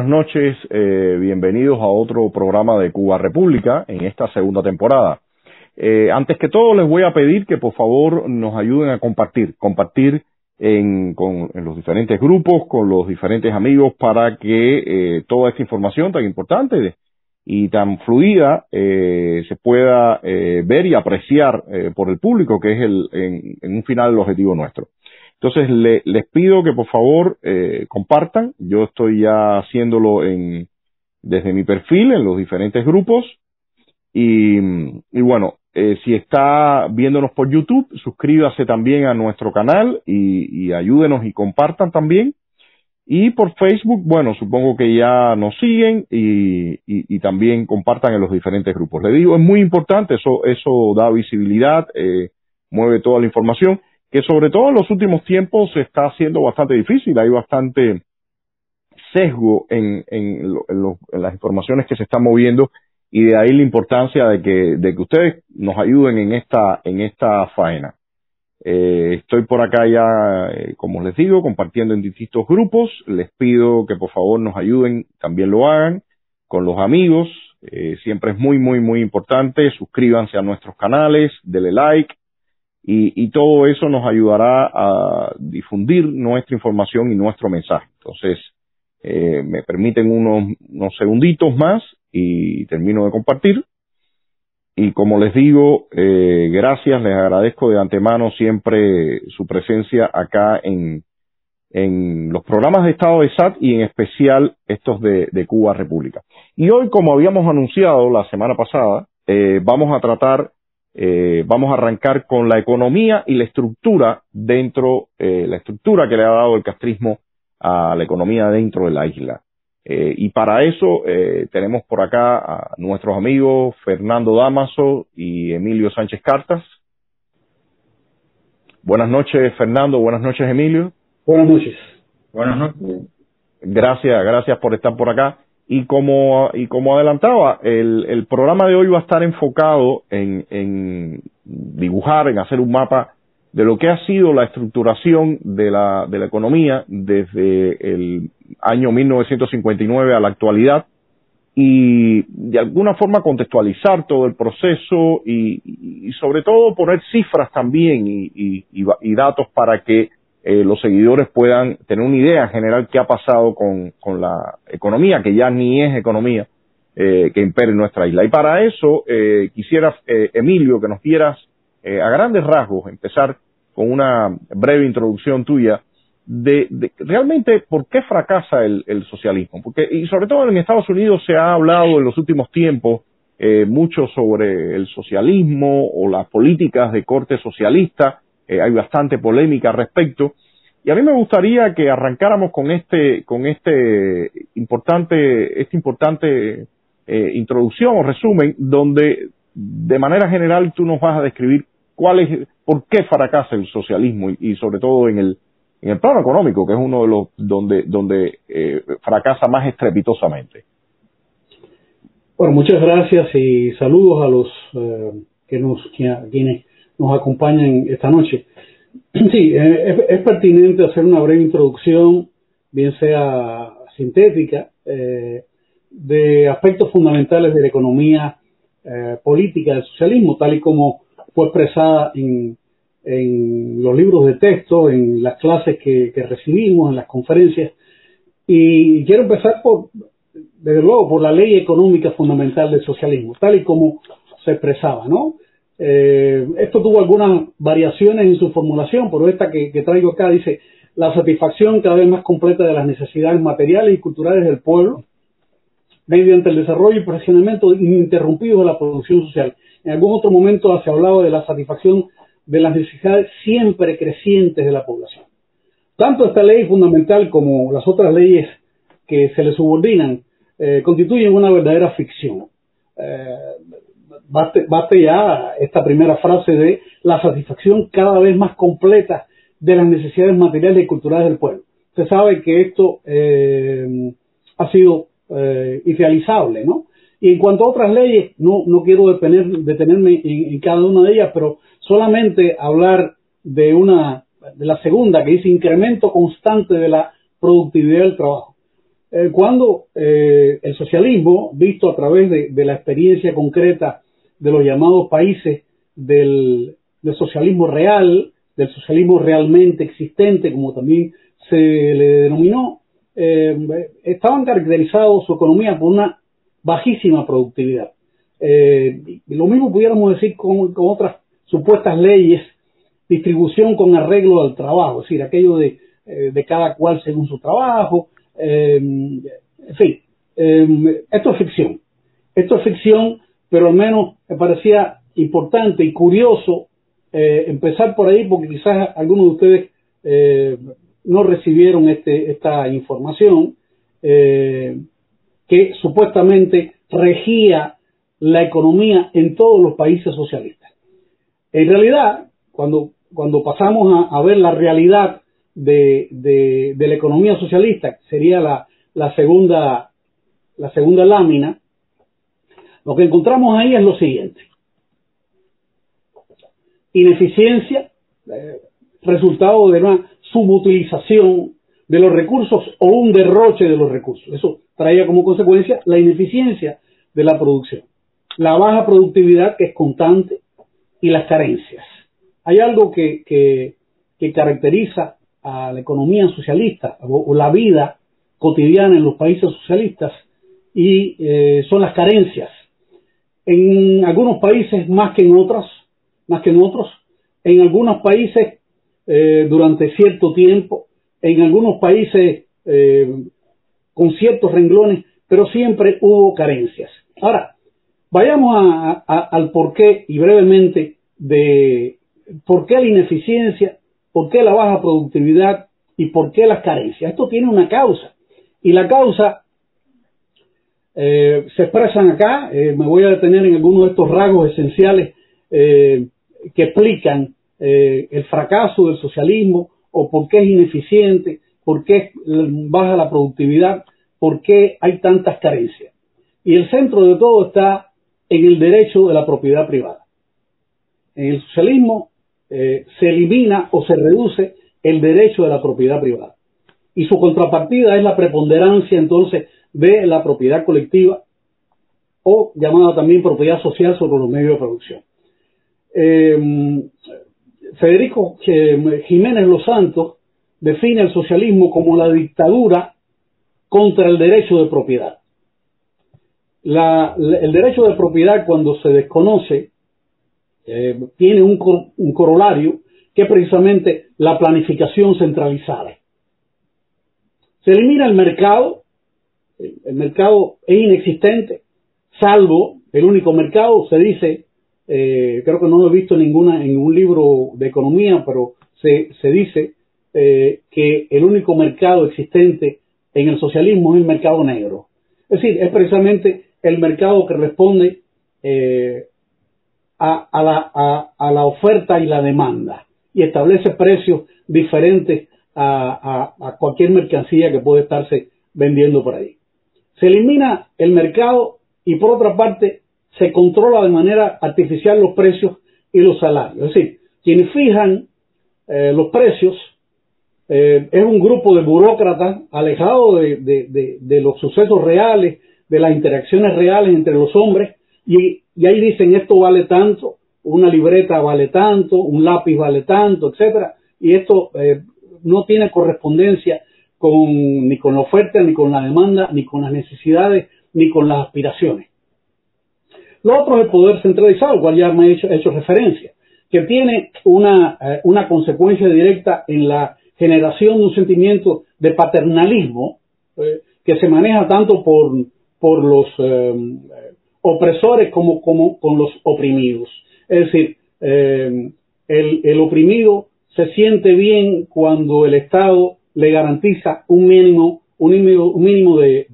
buenas noches. Eh, bienvenidos a otro programa de Cuba República en esta segunda temporada. Eh, antes que todo, les voy a pedir que por favor nos ayuden a compartir, compartir en, los diferentes grupos, con los diferentes amigos, para que eh, toda esta información tan importante y tan fluida se pueda ver y apreciar por el público, que es el, en un final el objetivo nuestro. Entonces les pido que por favor eh, compartan. Yo estoy ya haciéndolo en, desde mi perfil en los diferentes grupos. Y, bueno, eh, si está viéndonos por YouTube, suscríbase también a nuestro canal y, ayúdenos y compartan también. Y por Facebook, bueno, supongo que ya nos siguen y, también compartan en los diferentes grupos. Le digo, es muy importante, eso, eso da visibilidad, eh, mueve toda la información que sobre todo en los últimos tiempos se está haciendo bastante difícil, hay bastante sesgo en, en, las informaciones que se están moviendo y de ahí la importancia de que, de que ustedes nos ayuden en esta, en esta faena. Eh, estoy por acá ya, eh, como les digo, compartiendo en distintos grupos. Les pido que por favor nos ayuden, también lo hagan con los amigos. Eh, siempre es muy, muy, muy importante. Suscríbanse a nuestros canales, denle like, y, todo eso nos ayudará a difundir nuestra información y nuestro mensaje. Entonces, eh, me permiten unos, unos segunditos más y termino de compartir. Y como les digo, eh, gracias, les agradezco de antemano siempre su presencia acá en, en los programas de Estado de SAT y en especial estos de, de Cuba República. Y hoy, como habíamos anunciado la semana pasada, eh, vamos a tratar eh, vamos a arrancar con la economía y la estructura dentro, eh, la estructura que le ha dado el castrismo a la economía dentro de la isla. Eh, y para eso eh, tenemos por acá a nuestros amigos Fernando Damaso y Emilio Sánchez Cartas. Buenas noches, Fernando. Buenas noches, Emilio. Buenas noches. Buenas noches. Gracias, gracias por estar por acá. Y como, y como adelantaba, el, el programa de hoy va a estar enfocado en, en dibujar, en hacer un mapa de lo que ha sido la estructuración de la, de la economía desde el año 1959 a la actualidad. Y de alguna forma contextualizar todo el proceso y, y sobre todo poner cifras también y, y, y datos para que eh, los seguidores puedan tener una idea general qué ha pasado con, con la economía, que ya ni es economía, eh, que impera en nuestra isla. Y para eso eh, quisiera, eh, Emilio, que nos dieras a grandes rasgos, empezar con una breve introducción tuya de, de realmente por qué fracasa el, el, socialismo. Porque, y sobre todo en Estados Unidos se ha hablado en los últimos tiempos mucho sobre el socialismo o las políticas de corte socialista, eh, hay bastante polémica al respecto. Y a mí me gustaría que arrancáramos con este, con este importante, esta importante eh, introducción o resumen, donde de manera general tú nos vas a describir cuál por qué fracasa el socialismo y, sobre todo en el, en el plano económico, que es uno de los donde, donde eh, fracasa más estrepitosamente. Bueno, muchas gracias y saludos a los que nos, quienes nos acompañan esta noche. Sí, eh, es, pertinente hacer una breve introducción, bien sea sintética, eh, de aspectos fundamentales de la economía eh, política del socialismo, tal y como fue expresada en, los libros de texto, en las clases que, que recibimos, en las conferencias. Y quiero empezar por, desde luego, por la ley económica fundamental del socialismo, tal y como se expresaba, ¿no? Eh, esto tuvo algunas variaciones en su formulación, pero esta que, traigo acá dice la satisfacción cada vez más completa de las necesidades materiales y culturales del pueblo mediante el desarrollo y perfeccionamiento ininterrumpido de la producción social. En algún otro momento se hablaba de la satisfacción de las necesidades siempre crecientes de la población. Tanto esta ley fundamental como las otras leyes que se le subordinan eh, constituyen una verdadera ficción. Eh, baste, ya esta primera frase de la satisfacción cada vez más completa de las necesidades materiales y culturales del pueblo. Se sabe que esto eh, ha sido eh, idealizable, ¿no? Y en cuanto a otras leyes, no, no quiero detenerme en, cada una de ellas, pero solamente hablar de una, de la segunda, que dice incremento constante de la productividad del trabajo. eh, cuando eh, el socialismo, visto a través de, la experiencia concreta de los llamados países del, socialismo real, del socialismo realmente existente, como también se le denominó, eh, estaban caracterizados su economía por una bajísima productividad. lo mismo pudiéramos decir con, otras supuestas leyes, distribución con arreglo al trabajo, es decir, aquello de, de cada cual según su trabajo, en fin, esto es ficción. Esto es ficción, pero al menos me parecía importante y curioso eh, empezar por ahí porque quizás algunos de ustedes eh, no recibieron este, esta información eh, que supuestamente regía la economía en todos los países socialistas. En realidad, cuando, cuando pasamos a ver la realidad de, de, la economía socialista, sería la, la, segunda, la segunda lámina, lo que encontramos ahí es lo siguiente. Ineficiencia, eh, resultado de una subutilización de los recursos o un derroche de los recursos. Eso traía como consecuencia la ineficiencia de la producción, la baja productividad que es constante y las carencias. Hay algo que, que, caracteriza a la economía socialista o, la vida cotidiana en los países socialistas y eh, son las carencias. En algunos países más que en otros, más que en otros, en algunos países eh, durante cierto tiempo, en algunos países eh, con ciertos renglones, pero siempre hubo carencias. Ahora, vayamos al porqué y brevemente de por qué la ineficiencia ¿Por qué la baja productividad y por qué las carencias? Esto tiene una causa. Y la causa eh, se expresan acá. Eh, me voy a detener en algunos de estos rasgos esenciales eh, que explican el fracaso del socialismo o por qué es ineficiente, por qué baja la productividad, por qué hay tantas carencias. Y el centro de todo está en el derecho de la propiedad privada. En el socialismo se elimina o se reduce el derecho de la propiedad privada. Y su contrapartida es la preponderancia entonces de la propiedad colectiva o llamada también propiedad social sobre los medios de producción. Eh, Federico Jiménez Los Santos define el socialismo como la dictadura contra el derecho de propiedad. el derecho de propiedad cuando se desconoce eh, tiene un, corolario que es precisamente la planificación centralizada. Se elimina el mercado, el, mercado es inexistente, salvo el único mercado, se dice, eh, creo que no lo he visto ninguna, en ningún libro de economía, pero se, dice eh, que el único mercado existente en el socialismo es el mercado negro. Es decir, es precisamente el mercado que responde eh, a, la, a, la, oferta y la demanda y establece precios diferentes a, a, cualquier mercancía que puede estarse vendiendo por ahí. Se elimina el mercado y por otra parte se controla de manera artificial los precios y los salarios. Es decir, quienes fijan eh, los precios eh, es un grupo de burócratas alejados de, de, de, los sucesos reales, de las interacciones reales entre los hombres y y ahí dicen esto vale tanto, una libreta vale tanto, un lápiz vale tanto, etcétera, y esto eh, no tiene correspondencia con, ni con la oferta, ni con la demanda, ni con las necesidades, ni con las aspiraciones. Lo otro es el poder centralizado, al cual ya me he hecho, referencia, que tiene una, eh, una consecuencia directa en la generación de un sentimiento de paternalismo eh, que se maneja tanto por, por los opresores como, como con los oprimidos. Es decir, eh, el, el, oprimido se siente bien cuando el Estado le garantiza un mínimo, un mínimo, un mínimo de,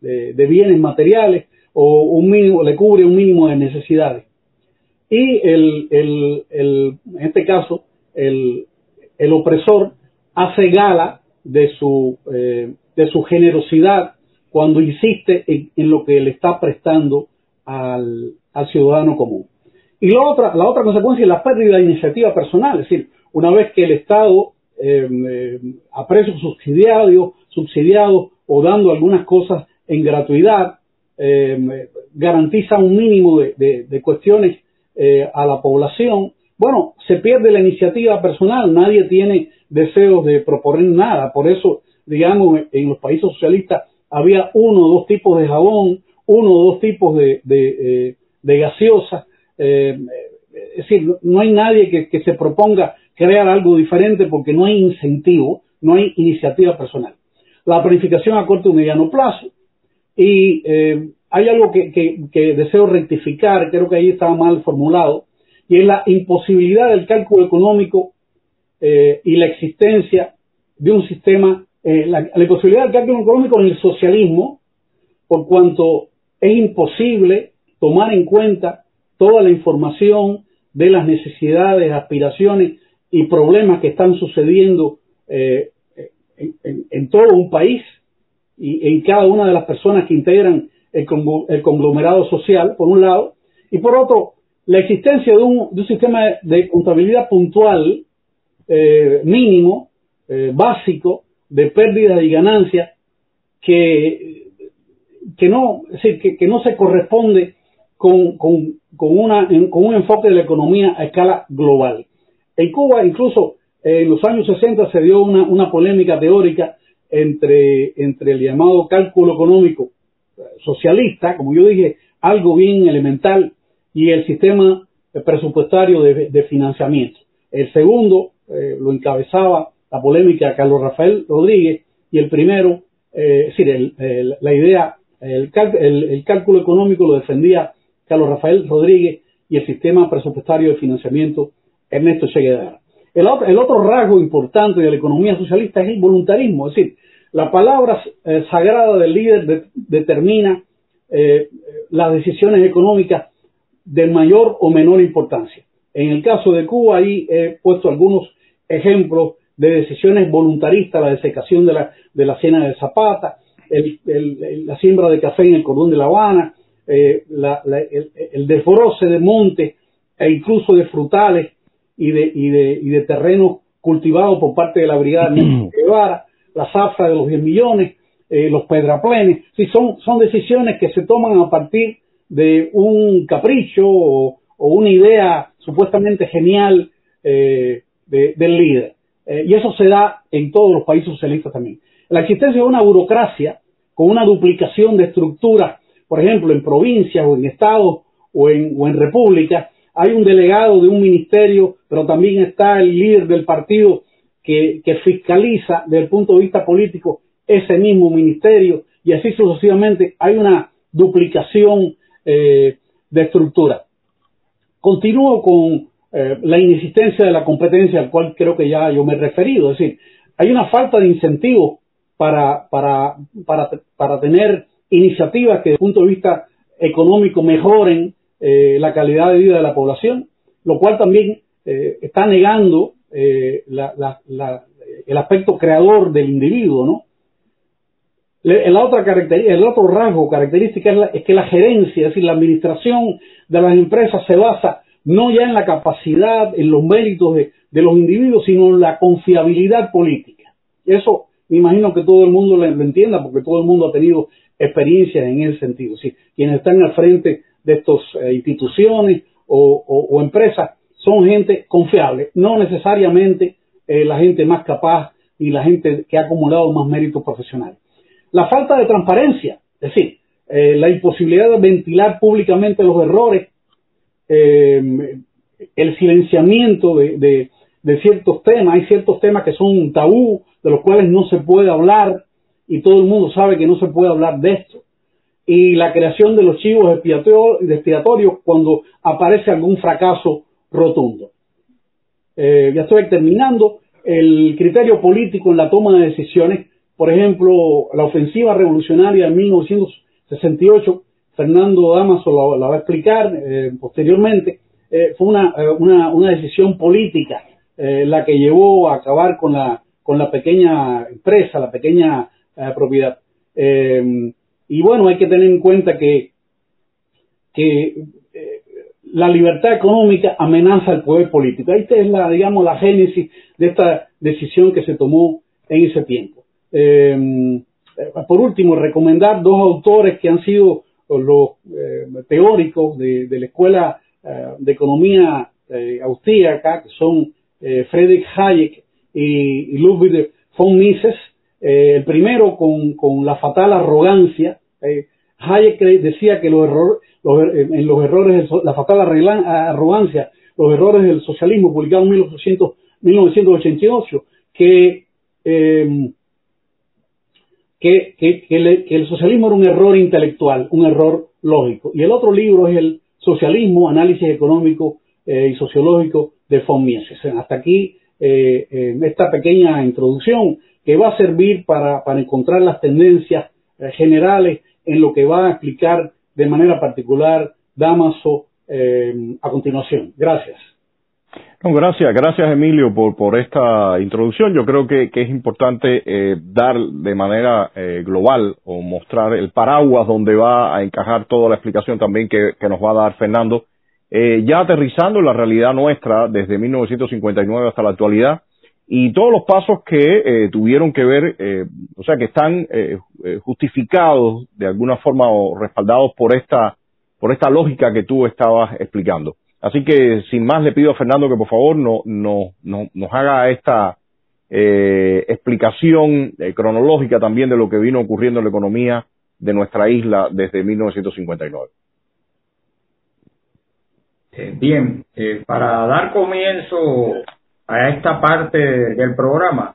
de, bienes materiales o un mínimo, le cubre un mínimo de necesidades. Y el, el, el, en este caso, el, el opresor hace gala de su, eh, de su generosidad cuando insiste en, en, lo que le está prestando al, ciudadano común. Y la otra, la otra consecuencia es la pérdida de iniciativa personal, es decir, una vez que el Estado eh, eh, a precio subsidiario, subsidiados o dando algunas cosas en gratuidad, eh, garantiza un mínimo de, cuestiones eh, a la población, bueno, se pierde la iniciativa personal, nadie tiene deseos de proponer nada, por eso, digamos, en los países socialistas había uno o dos tipos de jabón, uno o dos tipos de, de, eh, gaseosa, es decir, no hay nadie que, que se proponga crear algo diferente porque no hay incentivo, no hay iniciativa personal. La planificación a corto y mediano plazo, y eh, hay algo que, deseo rectificar, creo que ahí estaba mal formulado, y es la imposibilidad del cálculo económico eh, y la existencia de un sistema, eh, la, imposibilidad del cálculo económico en el socialismo, por cuanto es imposible tomar en cuenta toda la información de las necesidades, aspiraciones y problemas que están sucediendo en, todo un país y en cada una de las personas que integran el, conglomerado social, por un lado, y por otro, la existencia de un, sistema de contabilidad puntual, eh, mínimo, eh, básico, de pérdidas y ganancias, que, que, no, que, no se corresponde con, con, una, con un enfoque de la economía a escala global. En Cuba, incluso en los años 60, se dio una, una polémica teórica entre, entre el llamado cálculo económico socialista, como yo dije, algo bien elemental, y el sistema presupuestario de, financiamiento. El segundo eh, lo encabezaba la polémica Carlos Rafael Rodríguez y el primero, eh, es decir, la idea, el, cálculo económico lo defendía Carlos Rafael Rodríguez y el sistema presupuestario de financiamiento Ernesto Che Guevara. El, el otro rasgo importante de la economía socialista es el voluntarismo, es decir, la palabra eh, sagrada del líder determina eh, las decisiones económicas de mayor o menor importancia. En el caso de Cuba, ahí he puesto algunos ejemplos de decisiones voluntaristas, la desecación de la, de la cena de Zapata, la siembra de café en el cordón de La Habana, eh, el, el, desbroce de montes e incluso de frutales y de, y de, y de terrenos cultivados por parte de la Brigada de Guevara, la zafra de los 10 millones, eh, los pedraplenes, sí, son, son decisiones que se toman a partir de un capricho o, una idea supuestamente genial eh, del líder. Eh, y eso se da en todos los países socialistas también. La existencia de una burocracia con una duplicación de estructuras, por ejemplo, en provincias o en estados o en, o en repúblicas, hay un delegado de un ministerio, pero también está el líder del partido que, fiscaliza desde el punto de vista político ese mismo ministerio y así sucesivamente hay una duplicación eh, de estructura. Continúo con eh, la inexistencia de la competencia al cual creo que ya yo me he referido, es decir, hay una falta de incentivos para, para, para, para tener iniciativas que desde el punto de vista económico mejoren eh, la calidad de vida de la población, lo cual también está negando eh, el aspecto creador del individuo, ¿no? La otra el otro rasgo característica es, que la gerencia, es decir, la administración de las empresas se basa no ya en la capacidad, en los méritos de, los individuos, sino en la confiabilidad política. Eso me imagino que todo el mundo lo, entienda porque todo el mundo ha tenido experiencias en ese sentido. ¿sí? Quienes están al frente de estas eh, instituciones o empresas son gente confiable, no necesariamente eh, la gente más capaz y la gente que ha acumulado más méritos profesionales. La falta de transparencia, es decir, eh, la imposibilidad de ventilar públicamente los errores, el silenciamiento de, de, ciertos temas, hay ciertos temas que son tabú, de los cuales no se puede hablar y todo el mundo sabe que no se puede hablar de esto. Y la creación de los chivos expiatorios cuando aparece algún fracaso rotundo. Eh, ya estoy terminando. El criterio político en la toma de decisiones, por ejemplo, la ofensiva revolucionaria de 1968, Fernando Damaso la, va a explicar eh, posteriormente, eh, fue una, una, decisión política la que llevó a acabar con la, con la pequeña empresa, la pequeña propiedad. Y bueno, hay que tener en cuenta que, que la libertad económica amenaza el poder político. Esta es la, digamos, la génesis de esta decisión que se tomó en ese tiempo. por último, recomendar dos autores que han sido los teóricos de, la Escuela de Economía Austríaca, que son Friedrich Hayek y, Ludwig von Mises. el primero con, la fatal arrogancia. Hayek decía que los errores, en los errores, la fatal arrogancia, los errores del socialismo, publicado en 1988, que, em, que, que, el socialismo era un error intelectual, un error lógico. Y el otro libro es el Socialismo, Análisis Económico eh, y Sociológico de von Mises. Hasta aquí eh, eh, esta pequeña introducción que va a servir para, para encontrar las tendencias generales en lo que va a explicar de manera particular Damaso eh, a continuación. Gracias. gracias, gracias Emilio por, por esta introducción. Yo creo que, es importante eh, dar de manera eh, global o mostrar el paraguas donde va a encajar toda la explicación también que, nos va a dar Fernando. ya aterrizando en la realidad nuestra desde 1959 hasta la actualidad, y todos los pasos que eh, tuvieron que ver, eh, o sea, que están eh, justificados de alguna forma o respaldados por esta, por esta lógica que tú estabas explicando. Así que, sin más, le pido a Fernando que por favor no, no, no nos haga esta explicación cronológica también de lo que vino ocurriendo en la economía de nuestra isla desde 1959. Bien, para dar comienzo a esta parte del programa,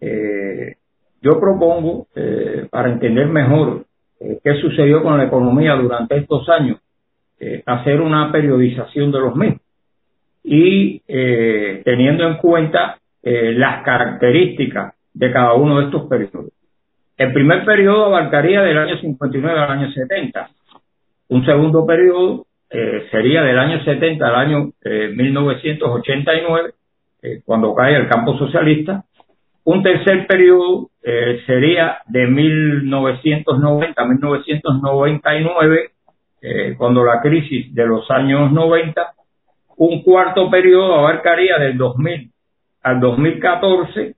eh, yo propongo, eh, para entender mejor eh, qué sucedió con la economía durante estos años, hacer una periodización de los mismos y teniendo en cuenta las características de cada uno de estos periodos. El primer periodo abarcaría del año 59 al año 70. Un segundo periodo sería del año 70 al año 1989 eh, cuando cae el campo socialista. Un tercer periodo eh, sería de 1990 a 1999, eh, cuando la crisis de los años 90. Un cuarto periodo abarcaría del 2000 al 2014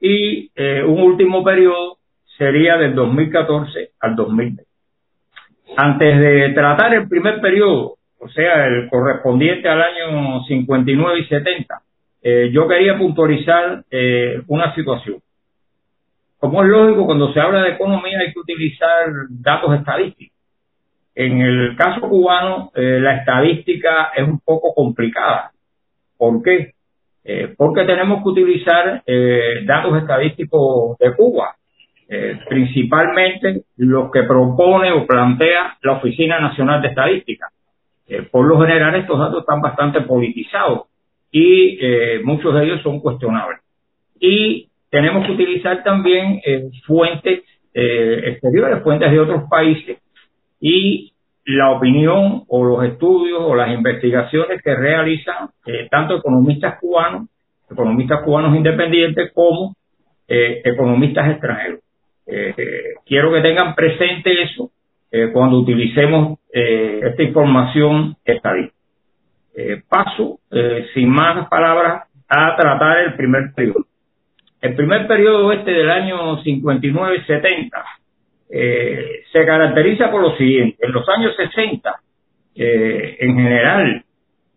y un último periodo sería del 2014 al 2020. Antes de tratar el primer periodo, o sea, el correspondiente al año 59 y 70, eh, yo quería puntualizar eh, una situación. Como es lógico, cuando se habla de economía hay que utilizar datos estadísticos. En el caso cubano, eh, la estadística es un poco complicada. ¿Por qué? porque tenemos que utilizar datos estadísticos de Cuba, principalmente los que propone o plantea la Oficina Nacional de Estadística. por lo general, estos datos están bastante politizados y eh, muchos de ellos son cuestionables. Y tenemos que utilizar también eh, fuentes eh, exteriores, fuentes de otros países y la opinión o los estudios o las investigaciones que realizan tanto economistas cubanos, economistas cubanos independientes como economistas extranjeros. quiero que tengan presente eso cuando utilicemos esta información estadística. Eh, paso, eh, sin más palabras, a tratar el primer periodo. El primer periodo este del año 59-70 eh, se caracteriza por lo siguiente. En los años 60, en general,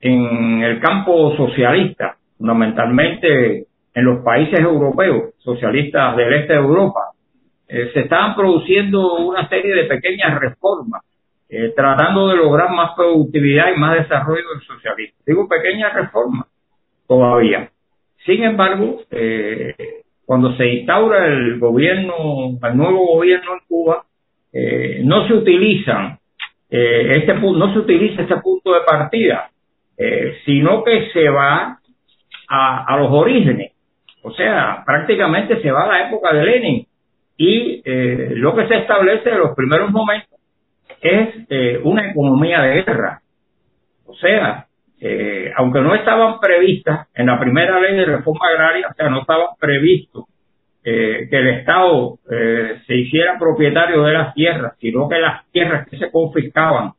en el campo socialista, fundamentalmente en los países europeos, socialistas del este de Europa, se estaban produciendo una serie de pequeñas reformas eh, tratando de lograr más productividad y más desarrollo del socialismo. Digo, pequeña reforma todavía. Sin embargo, eh, cuando se instaura el gobierno, el nuevo gobierno en Cuba, eh, no se utilizan este no se utiliza este punto de partida, sino que se va a, a, los orígenes. O sea, prácticamente se va a la época de Lenin y lo que se establece en los primeros momentos es eh, una economía de guerra. O sea, eh, aunque no estaban previstas en la primera ley de reforma agraria, o sea, no estaba previsto eh, que el Estado se hiciera propietario de las tierras, sino que las tierras que se confiscaban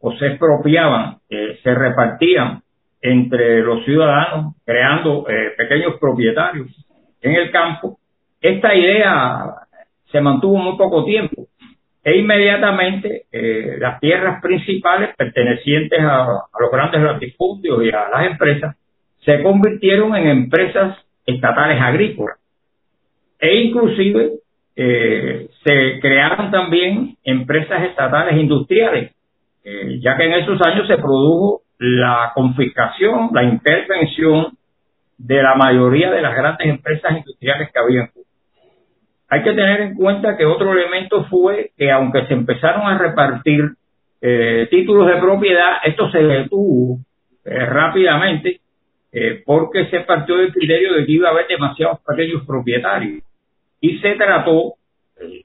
o se expropiaban se repartían entre los ciudadanos, creando pequeños propietarios en el campo. Esta idea se mantuvo muy poco tiempo e inmediatamente eh, las tierras principales pertenecientes a, los grandes latifundios y a las empresas se convirtieron en empresas estatales agrícolas e inclusive eh, se crearon también empresas estatales industriales, eh, ya que en esos años se produjo la confiscación, la intervención de la mayoría de las grandes empresas industriales que había en Cuba. Hay que tener en cuenta que otro elemento fue que aunque se empezaron a repartir eh, títulos de propiedad, esto se detuvo eh, rápidamente eh, porque se partió del criterio de que iba a haber demasiados pequeños propietarios y se trató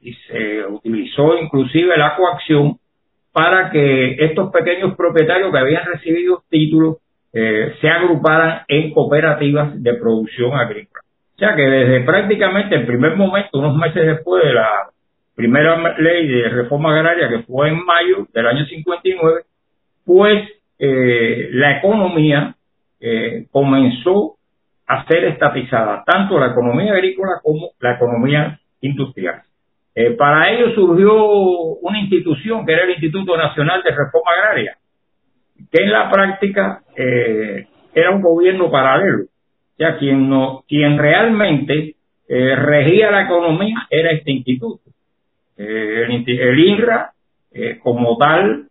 y se utilizó inclusive la coacción para que estos pequeños propietarios que habían recibido títulos se agruparan en cooperativas de producción agrícola. O sea que desde prácticamente el primer momento, unos meses después de la primera ley de reforma agraria, que fue en mayo del año 59, pues eh, la economía eh, comenzó a ser estatizada, tanto la economía agrícola como la economía industrial. Eh, para ello surgió una institución que era el Instituto Nacional de Reforma Agraria, que en la práctica era un gobierno paralelo ya quien, no, quien realmente eh, regía la economía era este instituto. Eh, el, INRA, eh, como tal,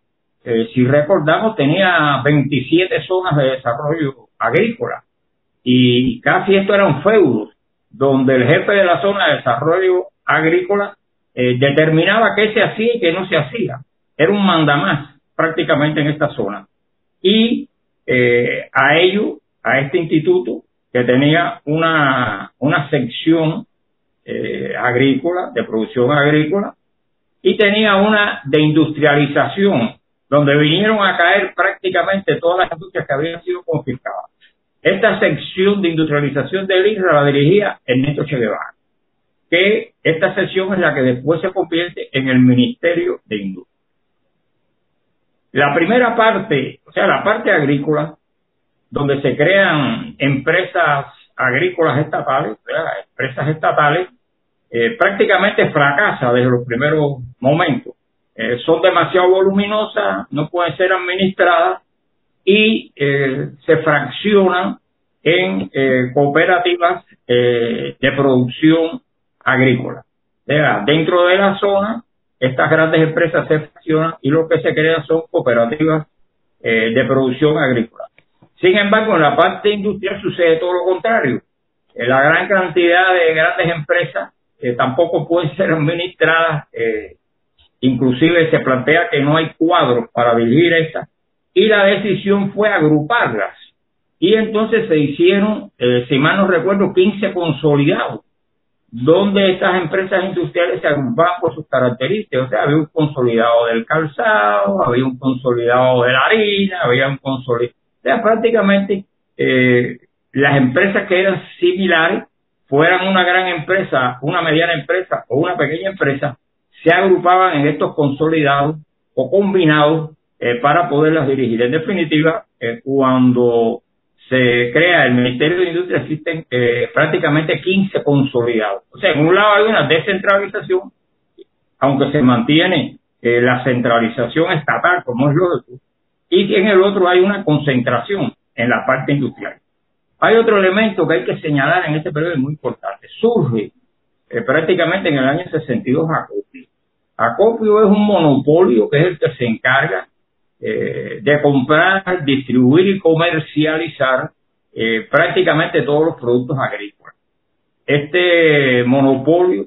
si recordamos, tenía 27 zonas de desarrollo agrícola y casi esto eran feudos, donde el jefe de la zona de desarrollo agrícola determinaba qué se hacía y qué no se hacía. Era un mandamás prácticamente en esta zona. Y a ello, a este instituto, que tenía una, una sección eh, agrícola, de producción agrícola, y tenía una de industrialización, donde vinieron a caer prácticamente todas las industrias que habían sido confiscadas. Esta sección de industrialización del ISRA la dirigía Ernesto Che Guevara, que esta sección es la que después se convierte en el Ministerio de Industria. La primera parte, o sea, la parte agrícola, donde se crean empresas agrícolas estatales, empresas estatales, eh, prácticamente fracasa desde los primeros momentos. Eh, son demasiado voluminosas, no pueden ser administradas y eh, se fraccionan en cooperativas de producción agrícola. Dentro de la zona, estas grandes empresas se fraccionan y lo que se crean son cooperativas de producción agrícola. Sin embargo, en la parte industrial sucede todo lo contrario. La gran cantidad de grandes empresas que tampoco pueden ser administradas, eh, inclusive se plantea que no hay cuadros para dirigir estas, y la decisión fue agruparlas. Y entonces se hicieron, eh, si mal no recuerdo, 15 consolidados, donde estas empresas industriales se agrupaban por sus características. O sea, había un consolidado del calzado, había un consolidado de la harina, había un consolidado sea, prácticamente eh, las empresas que eran similares, fueran una gran empresa, una mediana empresa o una pequeña empresa, se agrupaban en estos consolidados o combinados eh, para poderlas dirigir. En definitiva, eh, cuando se crea el Ministerio de Industria existen prácticamente 15 consolidados. O sea, en un lado hay una descentralización, aunque se mantiene la centralización estatal, como es lógico, y en el otro hay una concentración en la parte industrial. Hay otro elemento que hay que señalar en este periodo muy importante. Surge eh, prácticamente en el año 62 Acopio. Acopio es un monopolio que es el que se encarga eh, de comprar, distribuir y comercializar eh, prácticamente todos los productos agrícolas. Este monopolio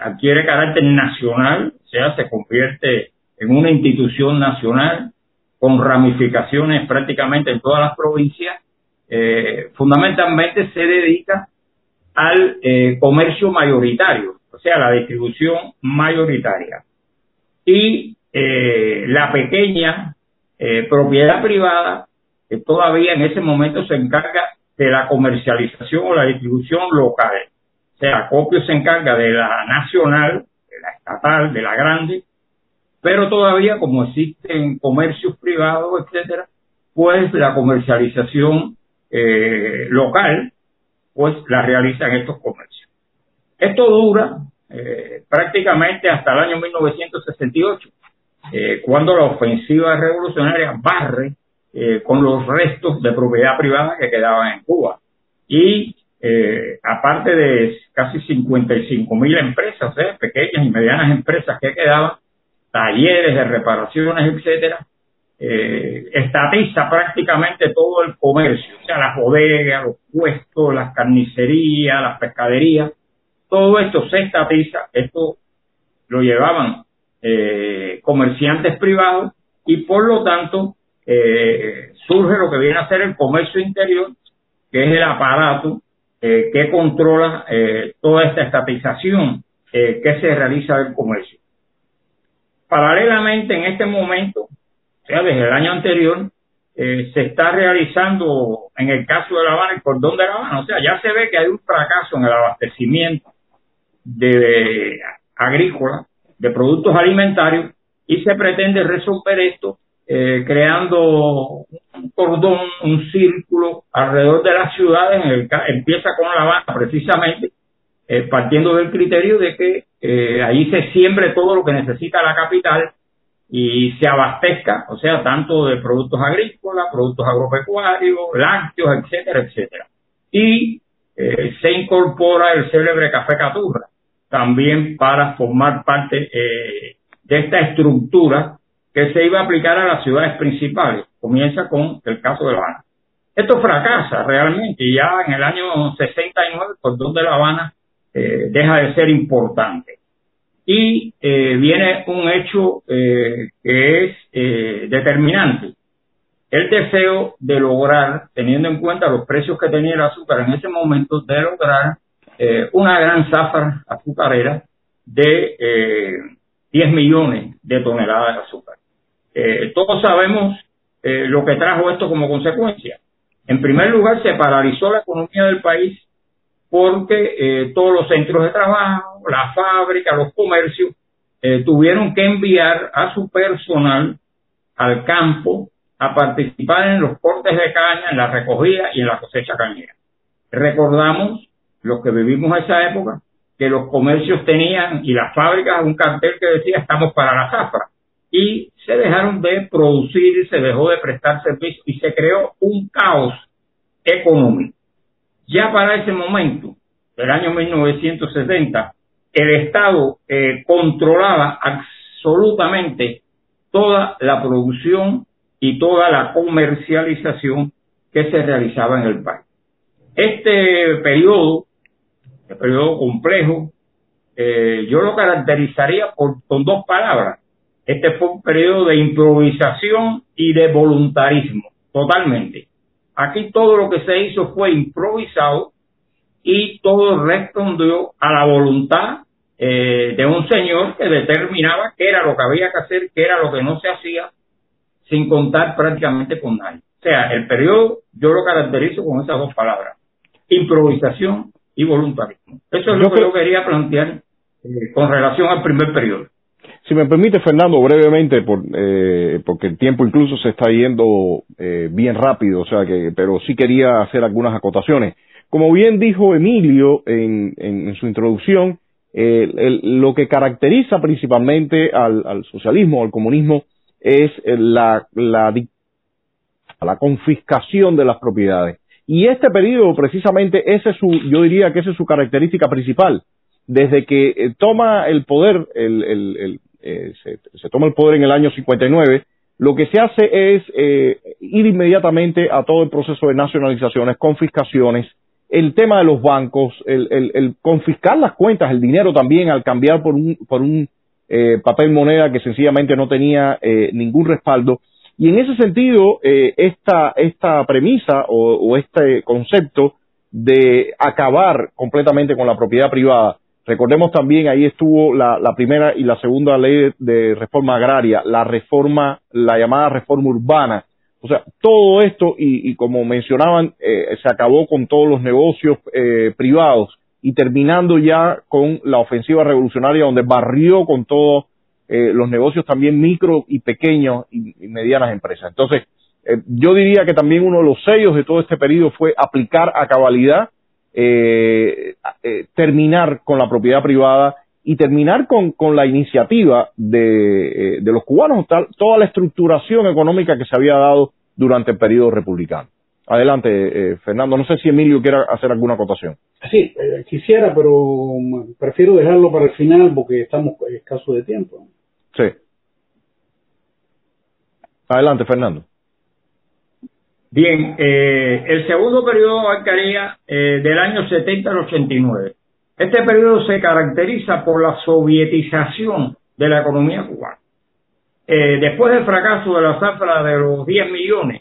adquiere carácter nacional, o sea, se convierte en una institución nacional con ramificaciones prácticamente en todas las provincias, eh, fundamentalmente se dedica al eh, comercio mayoritario, o sea, la distribución mayoritaria. Y eh, la pequeña propiedad privada, que todavía en ese momento se encarga de la comercialización o la distribución local. O sea, Copio se encarga de la nacional, de la estatal, de la grande, pero todavía como existen comercios privados, etcétera, pues la comercialización eh, local, pues la realizan estos comercios. Esto dura eh, prácticamente hasta el año 1968, eh, cuando la ofensiva revolucionaria barre con los restos de propiedad privada que quedaban en Cuba. Y aparte de casi 55 mil empresas, pequeñas y medianas empresas que quedaban, talleres de reparaciones, etcétera, eh, estatiza prácticamente todo el comercio, o sea, las bodegas, los puestos, las carnicerías, las pescaderías, todo esto se estatiza, esto lo llevaban eh, comerciantes privados y por lo tanto eh, surge lo que viene a ser el comercio interior, que es el aparato eh, que controla eh, toda esta estatización que se realiza del comercio. Paralelamente, en este momento, o sea, desde el año anterior, eh, se está realizando, en el caso de La Habana, el cordón de La Habana. O sea, ya se ve que hay un fracaso en el abastecimiento de, agrícola, de productos alimentarios, y se pretende resolver esto eh, creando un cordón, un círculo alrededor de las ciudades. En el, empieza con La Habana, precisamente, eh, partiendo del criterio de que eh, ahí se siembre todo lo que necesita la capital y se abastezca, o sea, tanto de productos agrícolas, productos agropecuarios, lácteos, etcétera, etcétera. Y eh, se incorpora el célebre café caturra, también para formar parte eh, de esta estructura que se iba a aplicar a las ciudades principales. Comienza con el caso de La Habana. Esto fracasa realmente y ya en el año 69 el cordón de La Habana eh, deja de ser importante. Y eh, viene un hecho eh, que es eh, determinante. El deseo de lograr, teniendo en cuenta los precios que tenía el azúcar en ese momento, de lograr eh, una gran zafra azucarera de eh, 10 millones de toneladas de azúcar. Eh, todos sabemos eh, lo que trajo esto como consecuencia. En primer lugar, se paralizó la economía del país porque eh, todos los centros de trabajo, las fábricas, los comercios, eh, tuvieron que enviar a su personal al campo a participar en los cortes de caña, en la recogida y en la cosecha cañera. Recordamos, los que vivimos esa época, que los comercios tenían y las fábricas un cartel que decía estamos para la zafra y se dejaron de producir, se dejó de prestar servicio y se creó un caos económico. Ya para ese momento, el año 1970, el Estado eh, controlaba absolutamente toda la producción y toda la comercialización que se realizaba en el país. Este periodo, este periodo complejo, eh, yo lo caracterizaría por, con dos palabras, este fue un periodo de improvisación y de voluntarismo, totalmente. Aquí todo lo que se hizo fue improvisado y todo respondió a la voluntad eh, de un señor que determinaba qué era lo que había que hacer, qué era lo que no se hacía, sin contar prácticamente con nadie. O sea, el periodo yo lo caracterizo con esas dos palabras, improvisación y voluntarismo. Eso es lo que yo quería plantear eh, con relación al primer periodo. Si me permite, Fernando, brevemente, por, eh, porque el tiempo incluso se está yendo eh, bien rápido, o sea que, pero sí quería hacer algunas acotaciones. Como bien dijo Emilio en, en, su introducción, eh, el, lo que caracteriza principalmente al, al socialismo, al comunismo, es la, la, la confiscación de las propiedades. Y este periodo, precisamente, ese es su, yo diría que esa es su característica principal. Desde que eh, toma el poder el, eh, se, toma el poder en el año 59, lo que se hace es eh, ir inmediatamente a todo el proceso de nacionalizaciones, confiscaciones, el tema de los bancos, el, el, el confiscar las cuentas, el dinero también al cambiar por un, por un eh, papel moneda que sencillamente no tenía eh, ningún respaldo. Y en ese sentido, esta, esta premisa o este concepto de acabar completamente con la propiedad privada Recordemos también, ahí estuvo la, la, primera y la segunda ley de reforma agraria, la reforma, la llamada reforma urbana. O sea, todo esto, y, y como mencionaban, eh, se acabó con todos los negocios eh, privados y terminando ya con la ofensiva revolucionaria donde barrió con todos eh, los negocios también micro y pequeños y, y medianas empresas. Entonces, eh, yo diría que también uno de los sellos de todo este periodo fue aplicar a cabalidad eh, eh, terminar con la propiedad privada y terminar con, con la iniciativa de, de los cubanos, toda la estructuración económica que se había dado durante el periodo republicano. Adelante, eh, Fernando. No sé si Emilio quiere hacer alguna acotación. Sí, eh, quisiera, pero mm, prefiero dejarlo para el final porque estamos escasos de tiempo. Sí. Adelante, Fernando. Bien, eh, el segundo periodo abarcaría eh, del año 70 al 89. Este periodo se caracteriza por la sovietización de la economía cubana. Eh, después del fracaso de la zafra de los 10 millones,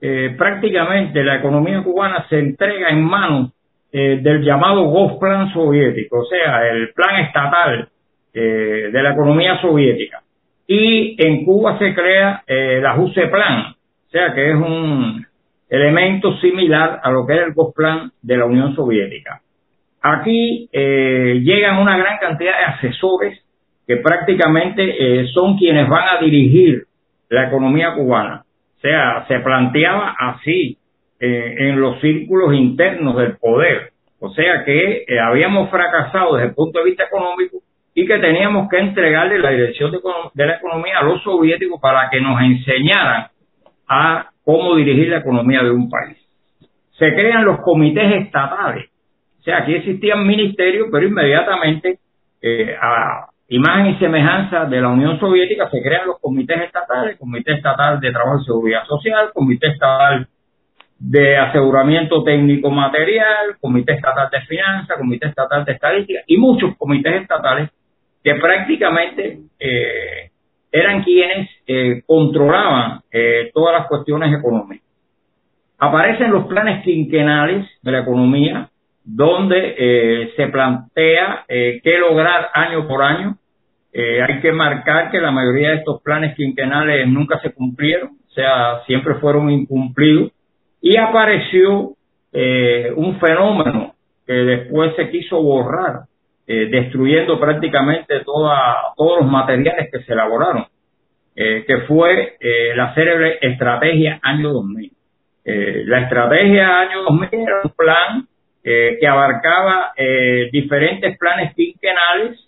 eh, prácticamente la economía cubana se entrega en manos del llamado Gosplan soviético, o sea, el plan estatal de la economía soviética. Y en Cuba se crea la JUSE Plan, o sea, que es un elemento similar a lo que era el Gosplan de la Unión Soviética. Aquí llegan una gran cantidad de asesores que prácticamente eh, son quienes van a dirigir la economía cubana. O sea, se planteaba así eh, en los círculos internos del poder. O sea que eh, habíamos fracasado desde el punto de vista económico y que teníamos que entregarle la dirección de la economía a los soviéticos para que nos enseñaran a cómo dirigir la economía de un país. Se crean los comités estatales. O sea, aquí existían ministerios, pero inmediatamente eh, a, imagen y semejanza de la Unión Soviética, se crean los comités estatales, Comité Estatal de Trabajo y Seguridad Social, Comité Estatal de Aseguramiento Técnico Material, Comité Estatal de Finanzas, Comité Estatal de Estadística y muchos comités estatales que prácticamente eh, eran quienes eh, controlaban eh, todas las cuestiones económicas. Aparecen los planes quinquenales de la economía, donde se plantea qué lograr año por año eh, hay que marcar que la mayoría de estos planes quinquenales nunca se cumplieron, o sea, siempre fueron incumplidos y apareció eh, un fenómeno que después se quiso borrar, eh, destruyendo prácticamente toda, todos los materiales que se elaboraron, que fue la célebre estrategia año 2000. la estrategia año 2000 era un plan que abarcaba diferentes planes quinquenales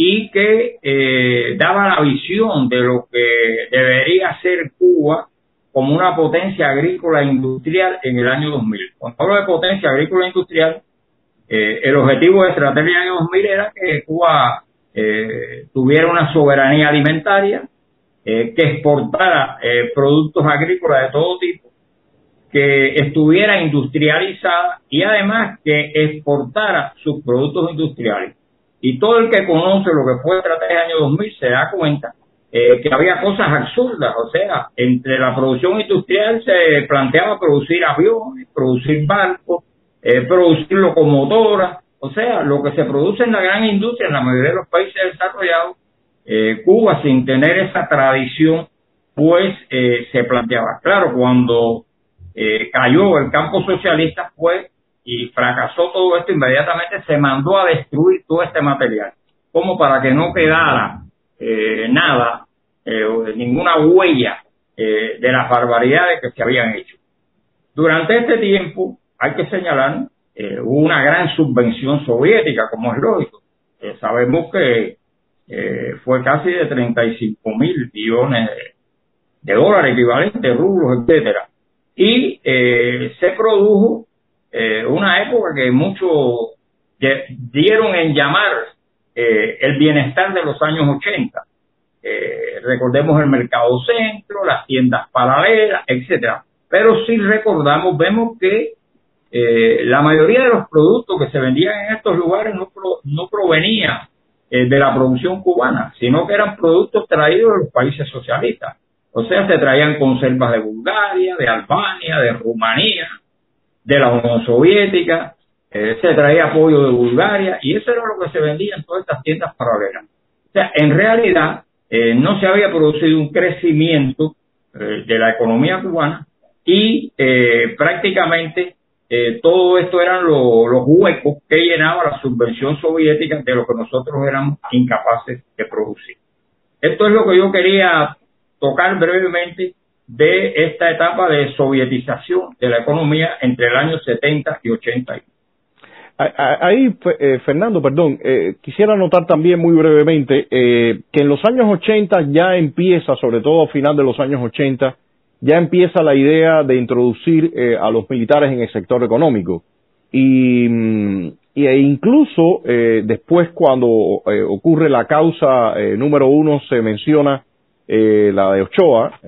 y que eh, daba la visión de lo que debería ser Cuba como una potencia agrícola industrial en el año 2000. Cuando hablo de potencia agrícola industrial, eh, el objetivo de estrategia año 2000 era que Cuba eh, tuviera una soberanía alimentaria, que exportara productos agrícolas de todo tipo, que estuviera industrializada y además que exportara sus productos industriales. Y todo el que conoce lo que fue estrategia año 2000 se da cuenta eh, que había cosas absurdas, o sea, entre la producción industrial se planteaba producir aviones, producir barcos, eh, producir locomotoras, o sea, lo que se produce en la gran industria en la mayoría de los países desarrollados, eh, Cuba sin tener esa tradición, pues se planteaba. Claro, cuando cayó el campo socialista, pues y fracasó todo esto, inmediatamente se mandó a destruir todo este material, como para que no quedara eh, nada, eh, ninguna huella eh, de las barbaridades que se habían hecho. Durante este tiempo, hay que señalar, hubo una gran subvención soviética, como es lógico. sabemos que fue casi de 35 mil millones de, dólares equivalentes, rublos, etcétera. Y se produjo eh, una época que muchos dieron en llamar eh, el bienestar de los años 80. Eh, recordemos el mercado centro, las tiendas paralelas, etcétera. Pero si recordamos, vemos que la mayoría de los productos que se vendían en estos lugares no, no provenían de la producción cubana, sino que eran productos traídos de los países socialistas. O sea, se traían conservas de Bulgaria, de Albania, de Rumanía, de la Unión Soviética, eh, se traía apoyo de Bulgaria y eso era lo que se vendía en todas estas tiendas paralelas. O sea, en realidad eh, no se había producido un crecimiento eh, de la economía cubana y prácticamente todo esto eran los huecos que llenaba la subvención soviética de lo que nosotros éramos incapaces de producir. Esto es lo que yo quería tocar brevemente de esta etapa de sovietización de la economía entre el año 70 y 80. Ahí, eh, Fernando, perdón, eh, quisiera notar también muy brevemente eh, que en los años 80 ya empieza, sobre todo a final de los años 80, ya empieza la idea de introducir a los militares en el sector económico. Y, mm, e incluso después cuando ocurre la causa número uno se menciona la de Ochoa,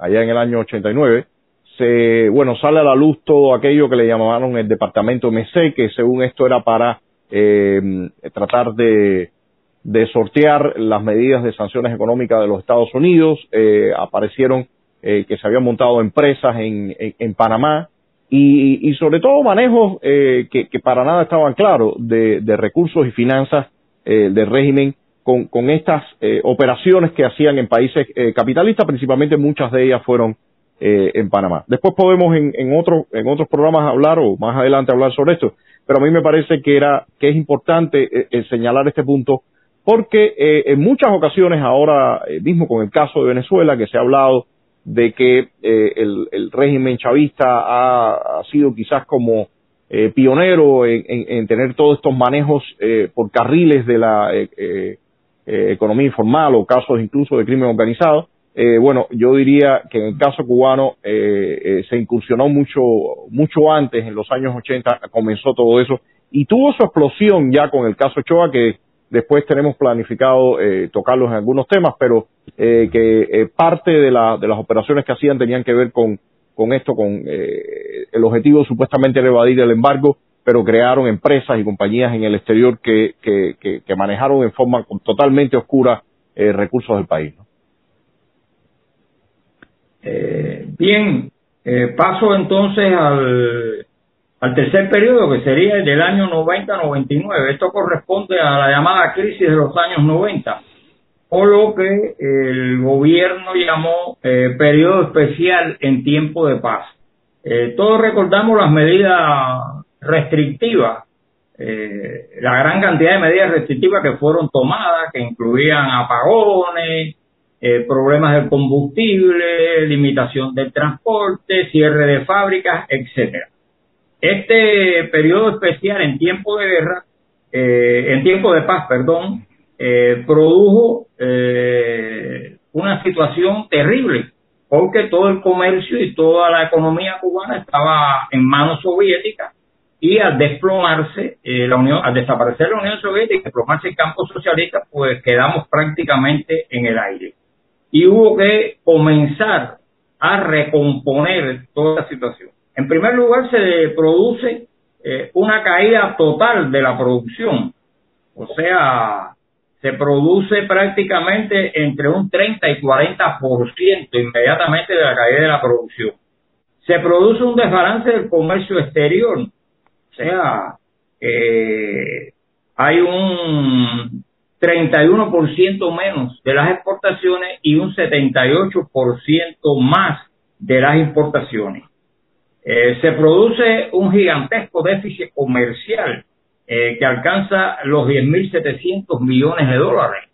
allá en el año 89, se, bueno, sale a la luz todo aquello que le llamaron el departamento MC, que según esto era para eh, tratar de, de sortear las medidas de sanciones económicas de los Estados Unidos. Eh, aparecieron eh, que se habían montado empresas en, en, Panamá. Y, y, sobre todo manejos eh, que, que, para nada estaban claros de, de recursos y finanzas eh, del régimen con, con estas eh, operaciones que hacían en países capitalistas, principalmente muchas de ellas fueron eh, en Panamá. Después podemos en, en, otro, en otros programas hablar o más adelante hablar sobre esto, pero a mí me parece que era que es importante eh, señalar este punto porque eh, en muchas ocasiones ahora mismo con el caso de Venezuela que se ha hablado de que el, el, régimen chavista ha, ha sido quizás como pionero en, en, tener todos estos manejos por carriles de la economía informal o casos incluso de crimen organizado. Eh, bueno, yo diría que en el caso cubano eh, eh, se incursionó mucho, mucho antes, en los años 80 comenzó todo eso y tuvo su explosión ya con el caso Ochoa que después tenemos planificado eh, tocarlos en algunos temas, pero eh, que eh, parte de, la, de las operaciones que hacían tenían que ver con, esto, con el objetivo supuestamente era evadir el embargo, pero crearon empresas y compañías en el exterior que, que, que, que manejaron en forma totalmente oscura recursos del país. Eh, bien, eh, paso entonces al, al tercer periodo, que sería el del año 90-99. Esto corresponde a la llamada crisis de los años 90, o lo que el gobierno llamó eh, periodo especial en tiempo de paz. Eh, todos recordamos las medidas restrictivas, eh, la gran cantidad de medidas restrictivas que fueron tomadas, que incluían apagones, eh, problemas del combustible, limitación del transporte, cierre de fábricas, etcétera. Este periodo especial en tiempo de guerra, eh, en tiempo de paz, perdón, eh, produjo eh, una situación terrible, porque todo el comercio y toda la economía cubana estaba en manos soviéticas y al desplomarse la Unión, al desaparecer la Unión Soviética, desplomarse el campo socialista, pues quedamos prácticamente en el aire y hubo que comenzar a recomponer toda la situación. En primer lugar, se produce eh, una caída total de la producción, o sea, se produce prácticamente entre un 30 y 40% inmediatamente de la caída de la producción. Se produce un desbalance del comercio exterior, o sea, eh, hay un 31% menos de las exportaciones y un 78% más de las importaciones. Eh, se produce un gigantesco déficit comercial eh, que alcanza los 10.700 millones de dólares.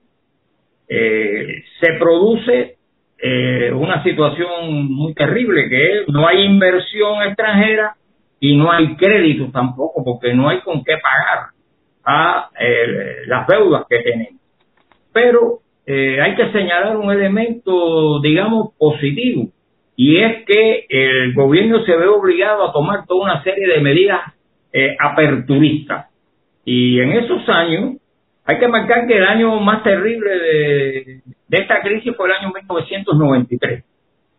Eh, se produce una situación muy terrible que es no hay inversión extranjera y no hay crédito tampoco porque no hay con qué pagar a las deudas que tenemos. Pero hay que señalar un elemento, digamos, positivo, y es que el gobierno se ve obligado a tomar toda una serie de medidas eh, aperturistas. Y en esos años, hay que marcar que el año más terrible de, esta crisis fue el año 1993.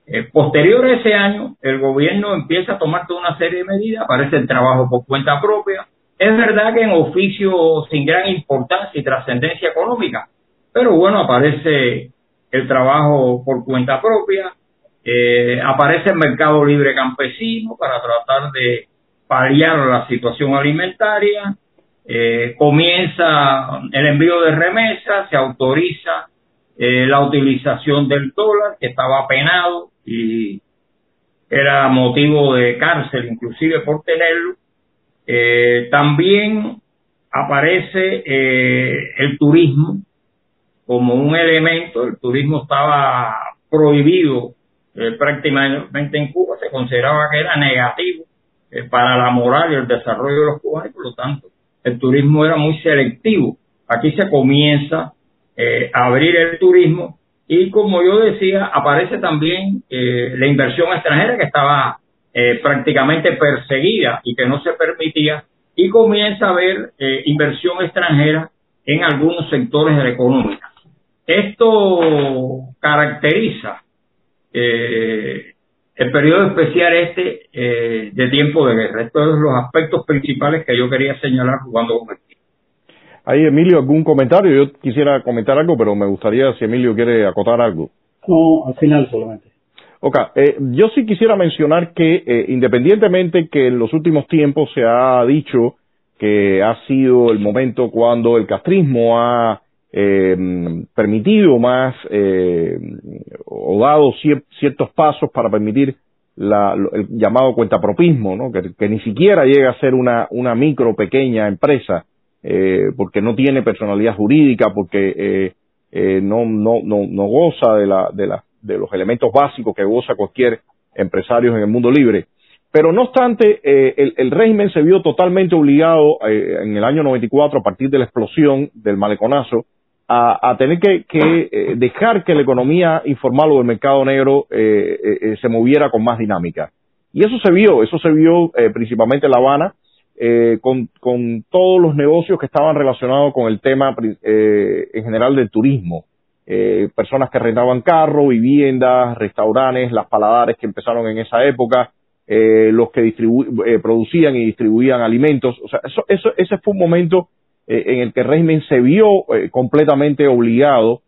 Eh, posterior a ese año, el gobierno empieza a tomar toda una serie de medidas, aparece el trabajo por cuenta propia, es verdad que en oficio sin gran importancia y trascendencia económica, pero bueno, aparece el trabajo por cuenta propia, eh, aparece el mercado libre campesino para tratar de paliar la situación alimentaria, eh, comienza el envío de remesas, se autoriza eh, la utilización del dólar que estaba penado y era motivo de cárcel inclusive por tenerlo eh, también aparece el turismo como un elemento. El turismo estaba prohibido eh, prácticamente en Cuba, se consideraba que era negativo eh, para la moral y el desarrollo de los cubanos y por lo tanto el turismo era muy selectivo. Aquí se comienza eh, a abrir el turismo y como yo decía, aparece también la inversión extranjera que estaba prácticamente perseguida y que no se permitía y comienza a haber inversión extranjera en algunos sectores de la economía. Esto caracteriza eh, el periodo especial este eh, de tiempo de guerra. Estos son los aspectos principales que yo quería señalar jugando con el Ahí, Emilio, ¿algún comentario? Yo quisiera comentar algo, pero me gustaría si Emilio quiere acotar algo. No, al final solamente. Ok, eh, yo sí quisiera mencionar que eh, independientemente que en los últimos tiempos se ha dicho que ha sido el momento cuando el castrismo ha eh, permitido más eh, o dado ciertos pasos para permitir la, el llamado cuentapropismo, que, ni siquiera llega a ser una, una micro pequeña empresa eh, porque no tiene personalidad jurídica, porque eh, eh, no, no, no, no goza de, la, de, la, de los elementos básicos que goza cualquier empresario en el mundo libre. Pero no obstante, eh, el, el, régimen se vio totalmente obligado eh, en el año 94, a partir de la explosión del maleconazo, a, tener que, eh, dejar que la economía informal o el mercado negro eh, eh, se moviera con más dinámica. Y eso se vio, eso se vio principalmente en La Habana, con, con, todos los negocios que estaban relacionados con el tema en general del turismo. personas que rentaban carros, viviendas, restaurantes, las paladares que empezaron en esa época, los que producían y distribuían alimentos. O sea, eso, eso, ese fue un momento eh, en el que el régimen se vio eh, completamente obligado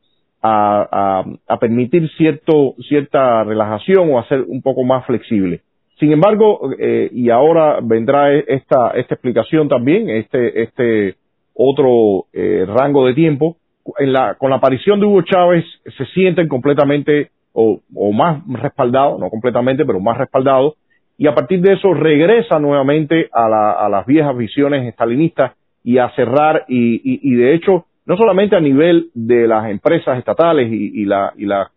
a, permitir cierto, cierta relajación o a ser un poco más flexible. Sin embargo, eh, y ahora vendrá e, esta, esta explicación también, este, este otro rango de tiempo, en la, con la aparición de Hugo Chávez se sienten completamente o, o más respaldados, no completamente, pero más respaldados, y a partir de eso regresa nuevamente a, la, a las viejas visiones estalinistas y a cerrar y, y, de hecho no solamente a nivel de las empresas estatales y, y la y la,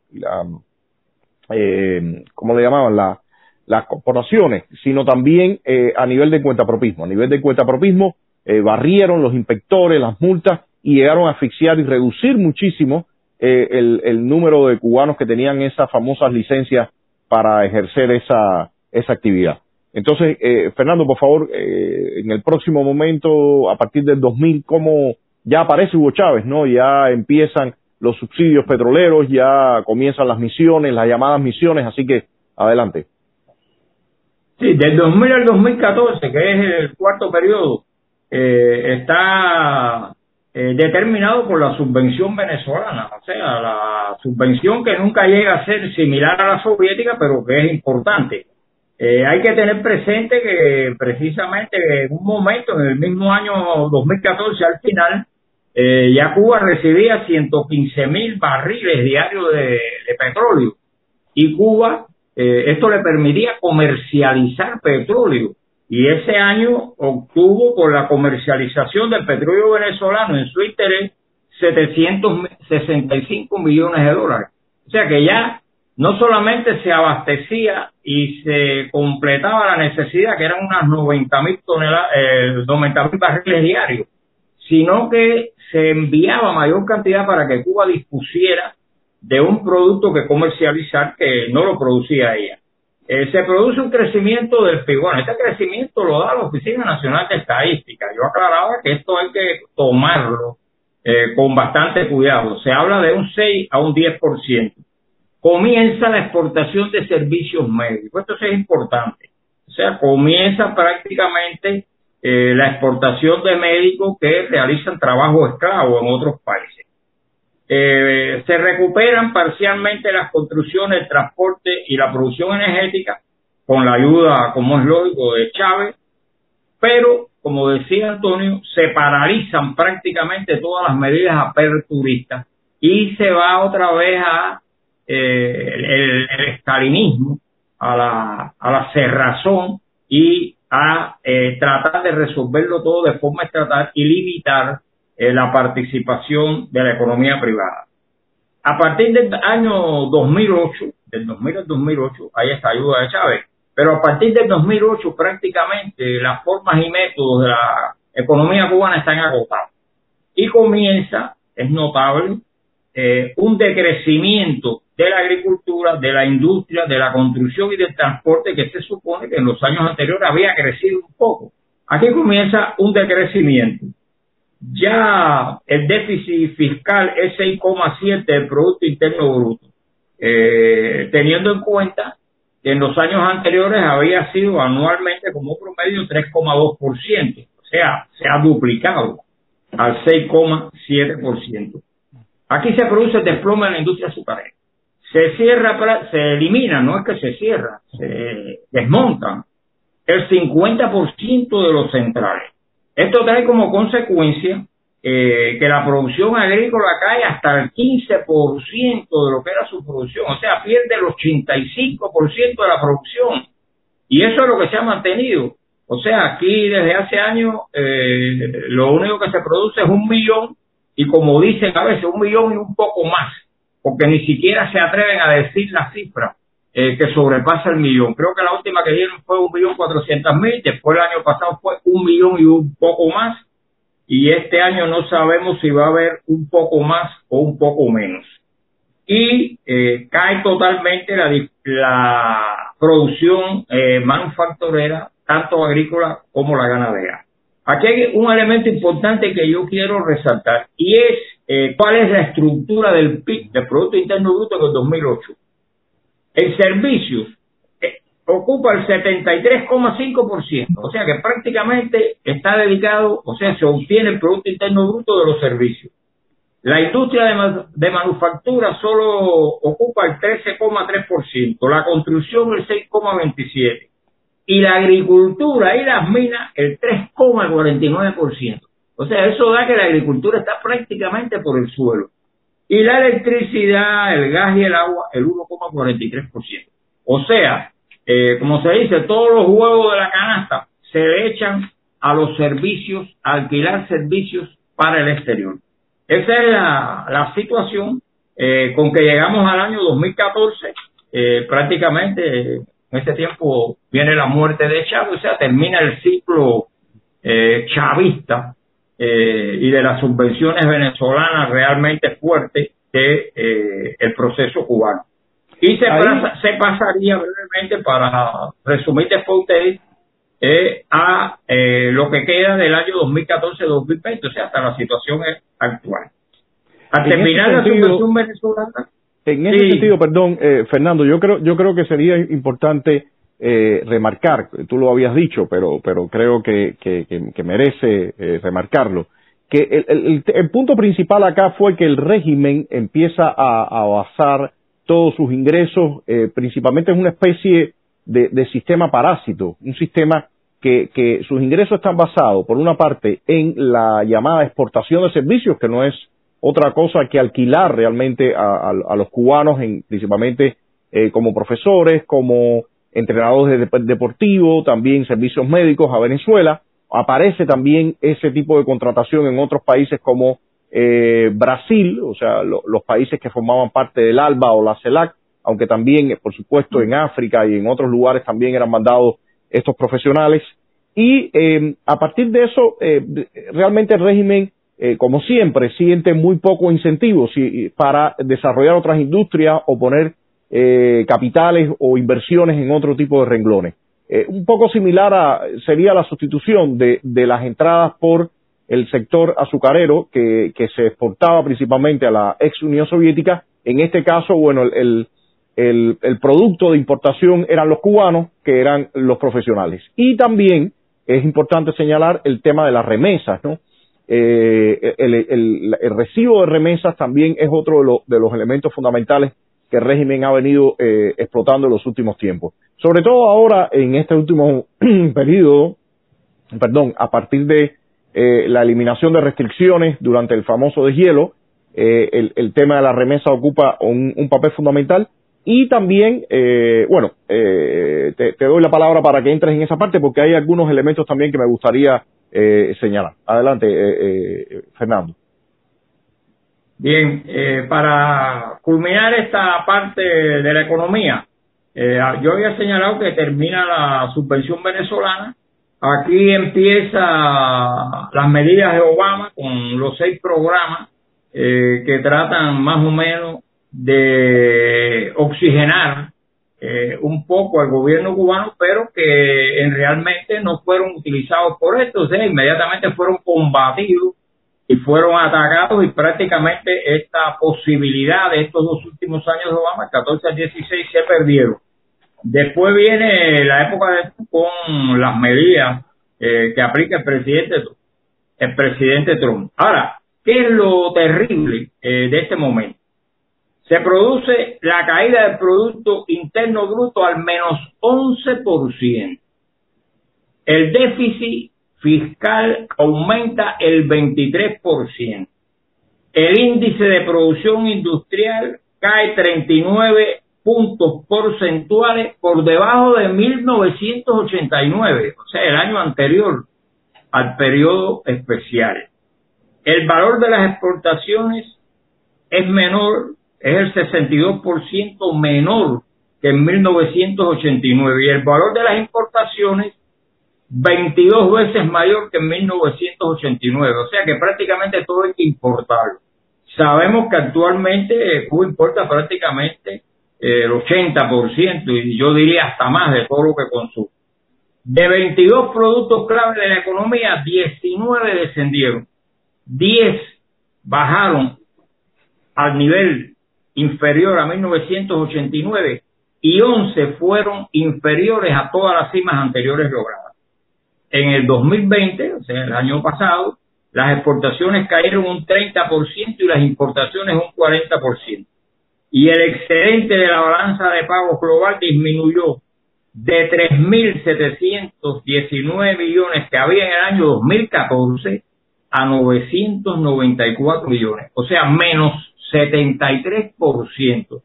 eh, ¿cómo le llamaban? La, las corporaciones, sino también eh, a nivel de cuentapropismo. A nivel de cuentapropismo eh, barrieron los inspectores, las multas y llegaron a asfixiar y reducir muchísimo eh, el, el número de cubanos que tenían esas famosas licencias para ejercer esa, esa actividad. Entonces, eh, Fernando, por favor, eh, en el próximo momento, a partir del 2000, ¿cómo ya aparece Hugo Chávez, no? Ya empiezan los subsidios petroleros, ya comienzan las misiones, las llamadas misiones, así que adelante. Sí, del 2000 al 2014, que es el cuarto periodo, eh, está eh, determinado por la subvención venezolana, o sea, la subvención que nunca llega a ser similar a la soviética, pero que es importante. Eh, hay que tener presente que precisamente en un momento, en el mismo año 2014, al final, eh, ya Cuba recibía 115 mil barriles diarios de, petróleo y Cuba, eh, esto le permitía comercializar petróleo y ese año obtuvo por la comercialización del petróleo venezolano en su interés 765 millones de dólares. O sea que ya no solamente se abastecía y se completaba la necesidad, que eran unas 90 mil toneladas, eh, 90 mil barriles diarios, sino que se enviaba mayor cantidad para que Cuba dispusiera de un producto que comercializar que no lo producía ella. Eh, se produce un crecimiento del PIB. Este crecimiento lo da la Oficina Nacional de Estadística. Yo aclaraba que esto hay que tomarlo eh, con bastante cuidado. Se habla de un 6 a un 10% comienza la exportación de servicios médicos. Esto es importante. O sea, comienza prácticamente eh, la exportación de médicos que realizan trabajo esclavo en otros países. Eh, se recuperan parcialmente las construcciones, el transporte y la producción energética con la ayuda, como es lógico, de Chávez, pero, como decía Antonio, se paralizan prácticamente todas las medidas aperturistas y se va otra vez a eh, el, estalinismo, a la, a la cerrazón y a eh, tratar de resolverlo todo de forma estatal y limitar eh, la participación de la economía privada. A partir del año 2008, del 2000 al 2008, hay esta ayuda de Chávez. Pero a partir del 2008 prácticamente las formas y métodos de la economía cubana están agotados. Y comienza, es notable, un decrecimiento de la agricultura, de la industria, de la construcción y del transporte que se supone que en los años anteriores había crecido un poco. Aquí comienza un decrecimiento. Ya el déficit fiscal es 6,7 del Producto Interno Bruto, eh, teniendo en cuenta que en los años anteriores había sido anualmente como promedio 3,2%, o sea, se ha duplicado al 6,7%. Aquí se produce el desplome en la industria azucarera. Se cierra, se elimina, no es que se cierra, se desmontan el 50% de los centrales. Esto trae como consecuencia eh, que la producción agrícola cae hasta el 15% de lo que era su producción, o sea, pierde el 85% de la producción. Y eso es lo que se ha mantenido. O sea, aquí desde hace años eh, lo único que se produce es un millón y como dicen a veces, un millón y un poco más, porque ni siquiera se atreven a decir la cifra eh, que sobrepasa el millón. Creo que la última que dieron fue un millón cuatrocientos mil, después el año pasado fue un millón y un poco más, y este año no sabemos si va a haber un poco más o un poco menos. Y eh, cae totalmente la, la producción eh, manufacturera, tanto agrícola como la ganadera. Aquí hay un elemento importante que yo quiero resaltar y es eh, cuál es la estructura del PIB, del Producto Interno Bruto del 2008. El servicio eh, ocupa el 73,5%, o sea que prácticamente está dedicado, o sea, se obtiene el Producto Interno Bruto de los servicios. La industria de, de manufactura solo ocupa el 13,3%, la construcción el 6,27% y la agricultura y las minas el 3,49%. O sea, eso da que la agricultura está prácticamente por el suelo. Y la electricidad, el gas y el agua el 1,43%. O sea, eh, como se dice, todos los huevos de la canasta se le echan a los servicios, alquilar servicios para el exterior. Esa es la, situación eh, con que llegamos al año 2014, eh, prácticamente en ese tiempo viene la muerte de Chávez, o sea, termina el ciclo eh, chavista eh, y de las subvenciones venezolanas realmente fuertes de eh, el proceso cubano. Y se, se pasaría brevemente, para resumir después ustedes, eh, a eh, lo que queda del año 2014-2020, o sea, hasta la situación actual. Al terminar la subvención venezolana, en ese sentido, perdón, eh, Fernando, yo creo, yo creo que sería importante eh, remarcar, tú lo habías dicho, pero, pero creo que, que, merece eh, remarcarlo, que el, el, el, punto principal acá fue que el régimen empieza a, a basar todos sus ingresos, eh, principalmente en una especie de, de, sistema parásito, un sistema que, que sus ingresos están basados, por una parte, en la llamada exportación de servicios, que no es otra cosa que alquilar realmente a, los cubanos, en, principalmente eh, como profesores, como entrenadores de, deportivos, también servicios médicos a Venezuela. Aparece también ese tipo de contratación en otros países como eh, Brasil, o sea, los países que formaban parte del ALBA o la CELAC, aunque también, por supuesto, en África y en otros lugares también eran mandados estos profesionales. Y eh, a partir de eso, realmente el régimen eh, como siempre, siente muy poco incentivo para desarrollar otras industrias o poner eh, capitales o inversiones en otro tipo de renglones. Eh, un poco similar a, sería la sustitución de, las entradas por el sector azucarero que, se exportaba principalmente a la ex Unión Soviética. En este caso, bueno, el, producto de importación eran los cubanos, que eran los profesionales. Y también es importante señalar el tema de las remesas, ¿no? Eh, el, recibo de remesas también es otro de, de, los elementos fundamentales que el régimen ha venido eh, explotando en los últimos tiempos. Sobre todo ahora, en este último periodo, perdón, a partir de eh, la eliminación de restricciones durante el famoso deshielo, eh, el, tema de la remesa ocupa un, papel fundamental y también, eh, bueno, eh, te, te, doy la palabra para que entres en esa parte porque hay algunos elementos también que me gustaría señalar. Adelante, Fernando. Bien, para culminar esta parte de la economía, Eh, yo había señalado que termina la subvención venezolana. Aquí empieza las medidas de Obama con los seis programas eh, que tratan más o menos de oxigenar eh, un poco al gobierno cubano, pero que en realmente no fueron utilizados por esto, o sea, inmediatamente fueron combatidos y fueron atacados y prácticamente esta posibilidad de estos dos últimos años de Obama, 14 al 16, se perdieron. Después viene la época de con las medidas eh, que aplica el presidente el presidente Trump. Ahora, ¿qué es lo terrible eh, de este momento? Se produce la caída del Producto Interno Bruto al menos 11%. El déficit fiscal aumenta el 23%. El índice de producción industrial cae 39 puntos porcentuales por debajo de 1989, o sea, el año anterior al periodo especial. El valor de las exportaciones es menor, es el 62% menor que en 1989 y el valor de las importaciones 22 veces mayor que en 1989, o sea que prácticamente todo hay que importarlo. Sabemos que actualmente Cuba importa prácticamente el 80% y yo diría hasta más de todo lo que consume. De 22 productos clave de la economía, 19 descendieron, 10 bajaron al nivel inferior a 1989 y 11 fueron inferiores a todas las cimas anteriores logradas. En el 2020, o sea, el año pasado, las exportaciones cayeron un 30% y las importaciones un 40% y el excedente de la balanza de pagos global disminuyó de 3.719 millones que había en el año 2014 a 994 millones, o sea, menos 73%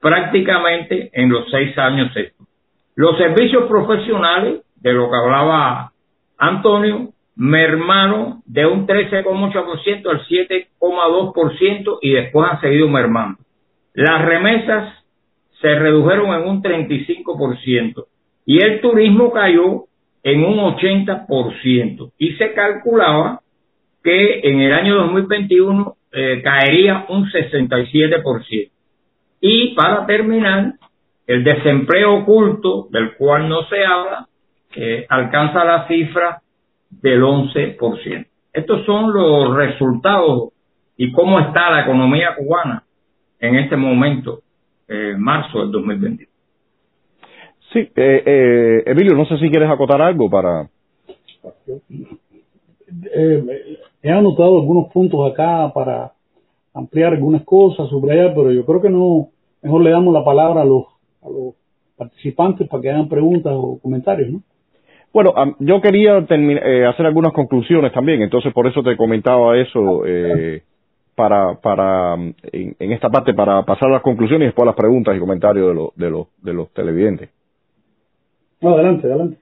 prácticamente en los seis años estos. Los servicios profesionales, de lo que hablaba Antonio, mermaron de un 13,8% al 7,2% y después han seguido mermando. Las remesas se redujeron en un 35% y el turismo cayó en un 80% y se calculaba que en el año 2021 eh, caería un 67%. Y para terminar, el desempleo oculto, del cual no se habla, eh, alcanza la cifra del 11%. Estos son los resultados y cómo está la economía cubana en este momento, eh, marzo del 2021. Sí, eh, eh, Emilio, no sé si quieres acotar algo para... Eh, he anotado algunos puntos acá para ampliar algunas cosas, subrayar, pero yo creo que no, mejor le damos la palabra a los, a los participantes para que hagan preguntas o comentarios, ¿no? Bueno, yo quería eh, hacer algunas conclusiones también, entonces por eso te comentaba eso, eh, para, para en, esta parte, para pasar a las conclusiones y después a las preguntas y comentarios de, los de, los, de los televidentes. adelante, adelante.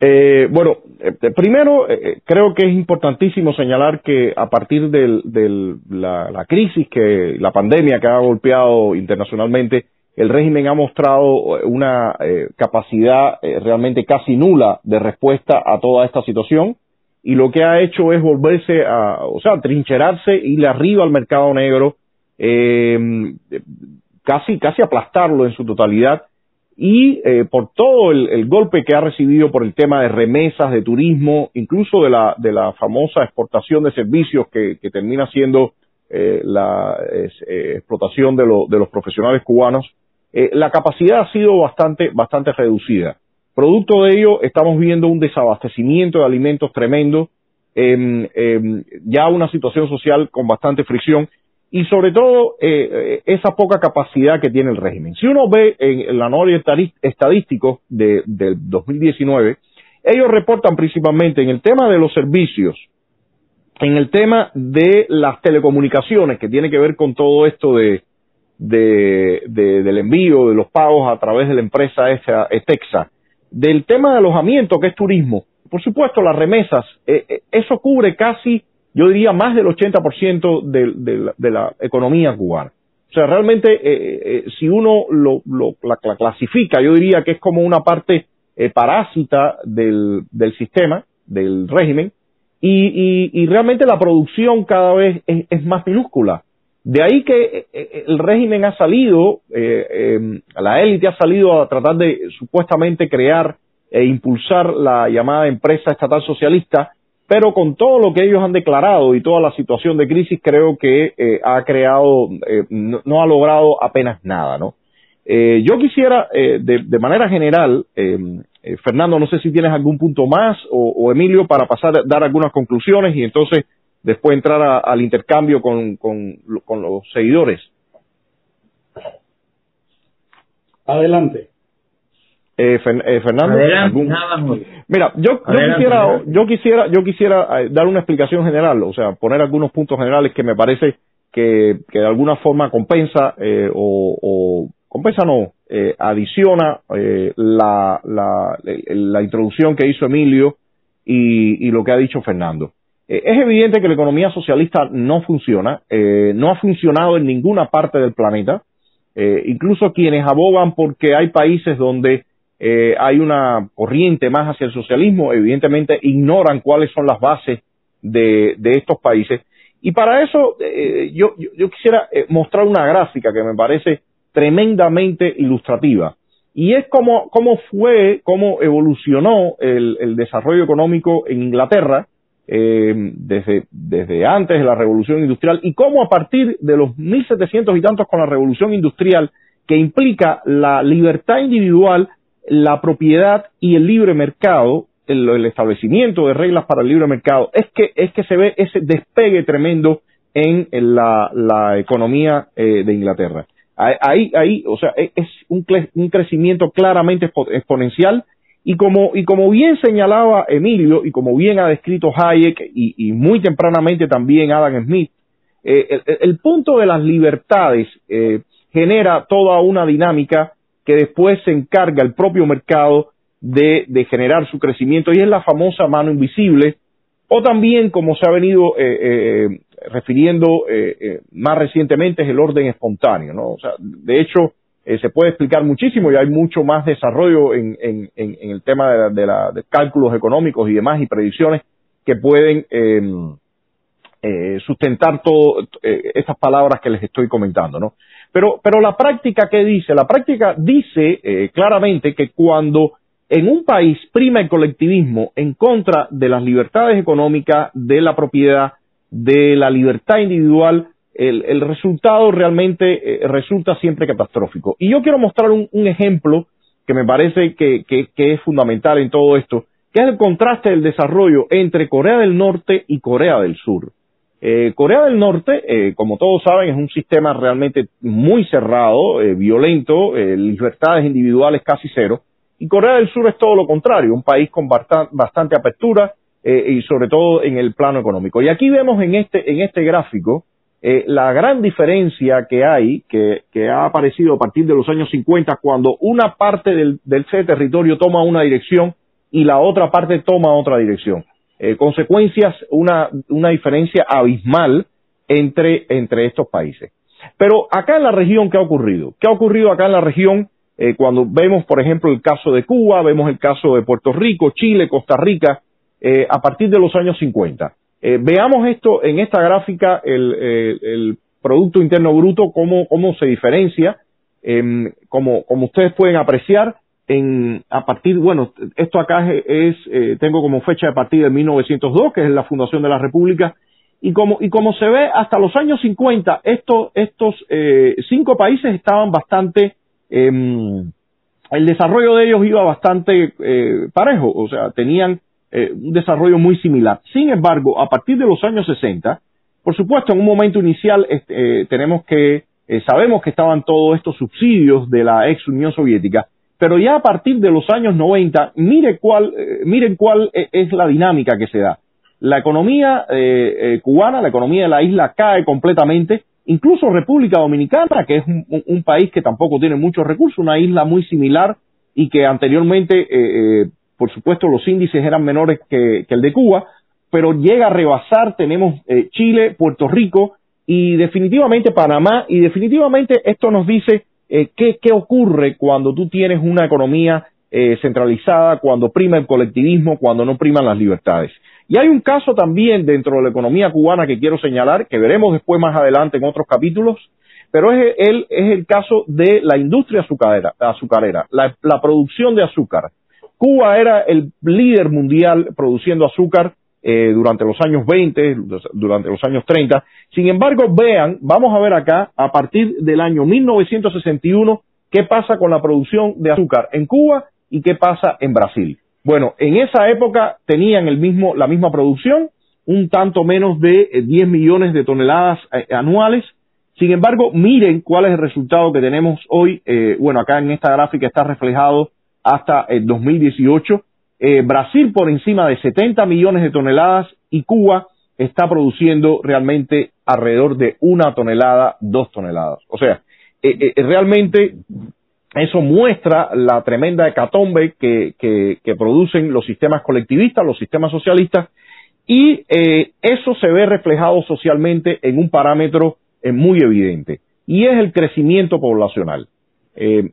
Eh, bueno, eh, primero eh, creo que es importantísimo señalar que a partir de la, la, crisis que la pandemia que ha golpeado internacionalmente, el régimen ha mostrado una capacidad realmente casi nula de respuesta a toda esta situación. Y lo que ha hecho es volverse a, o sea, trincherarse, irle arriba al mercado negro, eh, casi, casi aplastarlo en su totalidad. Y eh, por todo el, golpe que ha recibido por el tema de remesas, de turismo, incluso de la, de la famosa exportación de servicios que, termina siendo eh, la explotación de, de los profesionales cubanos, la capacidad ha sido bastante, bastante reducida. Producto de ello, estamos viendo un desabastecimiento de alimentos tremendo, eh, ya una situación social con bastante fricción y sobre todo eh, esa poca capacidad que tiene el régimen. Si uno ve en la noria estadístico de, del 2019, ellos reportan principalmente en el tema de los servicios, en el tema de las telecomunicaciones, que tiene que ver con todo esto de, de, del envío de los pagos a través de la empresa esa, Etexa, del tema de alojamiento, que es turismo, por supuesto, las remesas, eh, eh, eso cubre casi, yo diría, más del 80% de, de, de, la economía cubana. sea, realmente eh, eh, si uno lo, lo la, clasifica, yo diría que es como una parte eh, parásita del, sistema, del régimen, y, y, y, realmente la producción cada vez es, es, más minúscula. De ahí que el régimen ha salido, eh, la élite ha salido a tratar de supuestamente crear e impulsar la llamada empresa estatal socialista, pero con todo lo que ellos han declarado y toda la situación de crisis creo que eh, ha creado, eh, no, ha logrado apenas nada, ¿no? Eh, yo quisiera, de, de, manera general, Fernando, no sé si tienes algún punto más o, Emilio para pasar, dar algunas conclusiones y entonces después entrar al intercambio con, con, con los seguidores. Adelante. Eh, eh, Fernando, mira, yo, yo quisiera, yo quisiera, yo quisiera eh, dar una explicación general, o sea, poner algunos puntos generales que me parece que, que de alguna forma compensa eh, o, o, compensa no, eh, adiciona eh, la, la, la introducción que hizo Emilio y, y lo que ha dicho Fernando. Es evidente que la economía socialista no funciona, no ha funcionado en ninguna parte del planeta. incluso quienes abogan porque hay países donde eh, hay una corriente más hacia el socialismo, evidentemente ignoran cuáles son las bases de, estos países. Y para eso eh, yo, yo, quisiera eh, mostrar una gráfica que me parece tremendamente ilustrativa. Y es como, cómo fue, cómo evolucionó el, el desarrollo económico en Inglaterra eh, desde, desde antes de la revolución industrial y cómo a partir de los 1700 y tantos con la revolución industrial que implica la libertad individual la propiedad y el libre mercado, el, establecimiento de reglas para el libre mercado, es que, es que se ve ese despegue tremendo en, la, la, economía eh, de Inglaterra. Ahí, ahí, o sea, es un, un crecimiento claramente exponencial y como, y como bien señalaba Emilio y como bien ha descrito Hayek y, muy tempranamente también Adam Smith, eh, el, punto de las libertades eh, genera toda una dinámica que después se encarga el propio mercado de, generar su crecimiento y es la famosa mano invisible o también como se ha venido eh, eh, refiriendo más recientemente es el orden espontáneo, ¿no? O sea, de hecho se puede explicar muchísimo y hay mucho más desarrollo en, en, en el tema de, de, la, de, cálculos económicos y demás y predicciones que pueden em, sustentar todas estas palabras que les estoy comentando, ¿no? Pero, pero la práctica, ¿qué dice? La práctica dice eh, claramente que cuando en un país prima el colectivismo en contra de las libertades económicas, de la propiedad, de la libertad individual, el, el resultado realmente eh, resulta siempre catastrófico. Y yo quiero mostrar un, un ejemplo que me parece que, que, es fundamental en todo esto, que es el contraste del desarrollo entre Corea del Norte y Corea del Sur. Eh, Corea del Norte, eh, como todos saben, es un sistema realmente muy cerrado, eh, violento, libertades individuales casi cero. Y Corea del Sur es todo lo contrario, un país con bastante, apertura y sobre todo en el plano económico. Y aquí vemos en este, en este gráfico la gran diferencia que hay, que, que, ha aparecido a partir de los años 50, cuando una parte del, territorio toma una dirección y la otra parte toma otra dirección. Eh, consecuencias, una, una diferencia abismal entre, entre estos países. Pero acá en la región, ¿qué ha ocurrido? ¿Qué ha ocurrido acá en la región eh, cuando vemos, por ejemplo, el caso de Cuba, vemos el caso de Puerto Rico, Chile, Costa Rica, eh, a partir de los años 50? Veamos esto en esta gráfica, el, el Producto Interno Bruto, cómo, cómo se diferencia. Em, como, como ustedes pueden apreciar, en, a partir, bueno, esto acá es, eh, tengo como fecha de partida de 1902, que es la fundación de la República, y como, y como se ve, hasta los años 50, estos, estos eh, cinco países estaban bastante, eh, el desarrollo de ellos iba bastante eh, parejo, o sea, tenían eh, un desarrollo muy similar. Sin embargo, a partir de los años 60, por supuesto, en un momento inicial este, tenemos que, sabemos que estaban todos estos subsidios de la ex Unión Soviética, pero ya a partir de los años 90, mire cuál, eh, miren cuál e, es la dinámica que se da. La economía eh, eh, cubana, la economía de la isla cae completamente, incluso República Dominicana, que es un, país que tampoco tiene muchos recursos, una isla muy similar y que anteriormente, por supuesto, los índices eran menores que, el de Cuba, pero llega a rebasar, tenemos Chile, Puerto Rico, y definitivamente Panamá, y definitivamente esto nos dice eh, qué, ocurre cuando tú tienes una economía eh, centralizada, cuando prima el colectivismo, cuando no priman las libertades. Y hay un caso también dentro de la economía cubana que quiero señalar, que veremos después más adelante en otros capítulos, pero es el, es el caso de la industria azucarera, azucarera la producción de azúcar. Cuba era el líder mundial produciendo azúcar eh, durante los años 20, durante los años 30. Sin embargo, vean, vamos a ver acá, a partir del año 1961, qué pasa con la producción de azúcar en Cuba y qué pasa en Brasil. Bueno, en esa época tenían el mismo, la misma producción, un tanto menos de 10 eh, millones de toneladas eh, anuales. Sin embargo, miren cuál es el resultado que tenemos hoy. Eh, bueno, acá en esta gráfica está reflejado hasta el 2018. Brasil por encima de 70 millones de toneladas y Cuba está produciendo realmente alrededor de una tonelada, dos toneladas. O sea, realmente eso muestra la tremenda hecatombe que, que, producen los sistemas colectivistas, los sistemas socialistas, y eh, eso se ve reflejado socialmente en un parámetro eh, muy evidente, y es el crecimiento poblacional. Eh,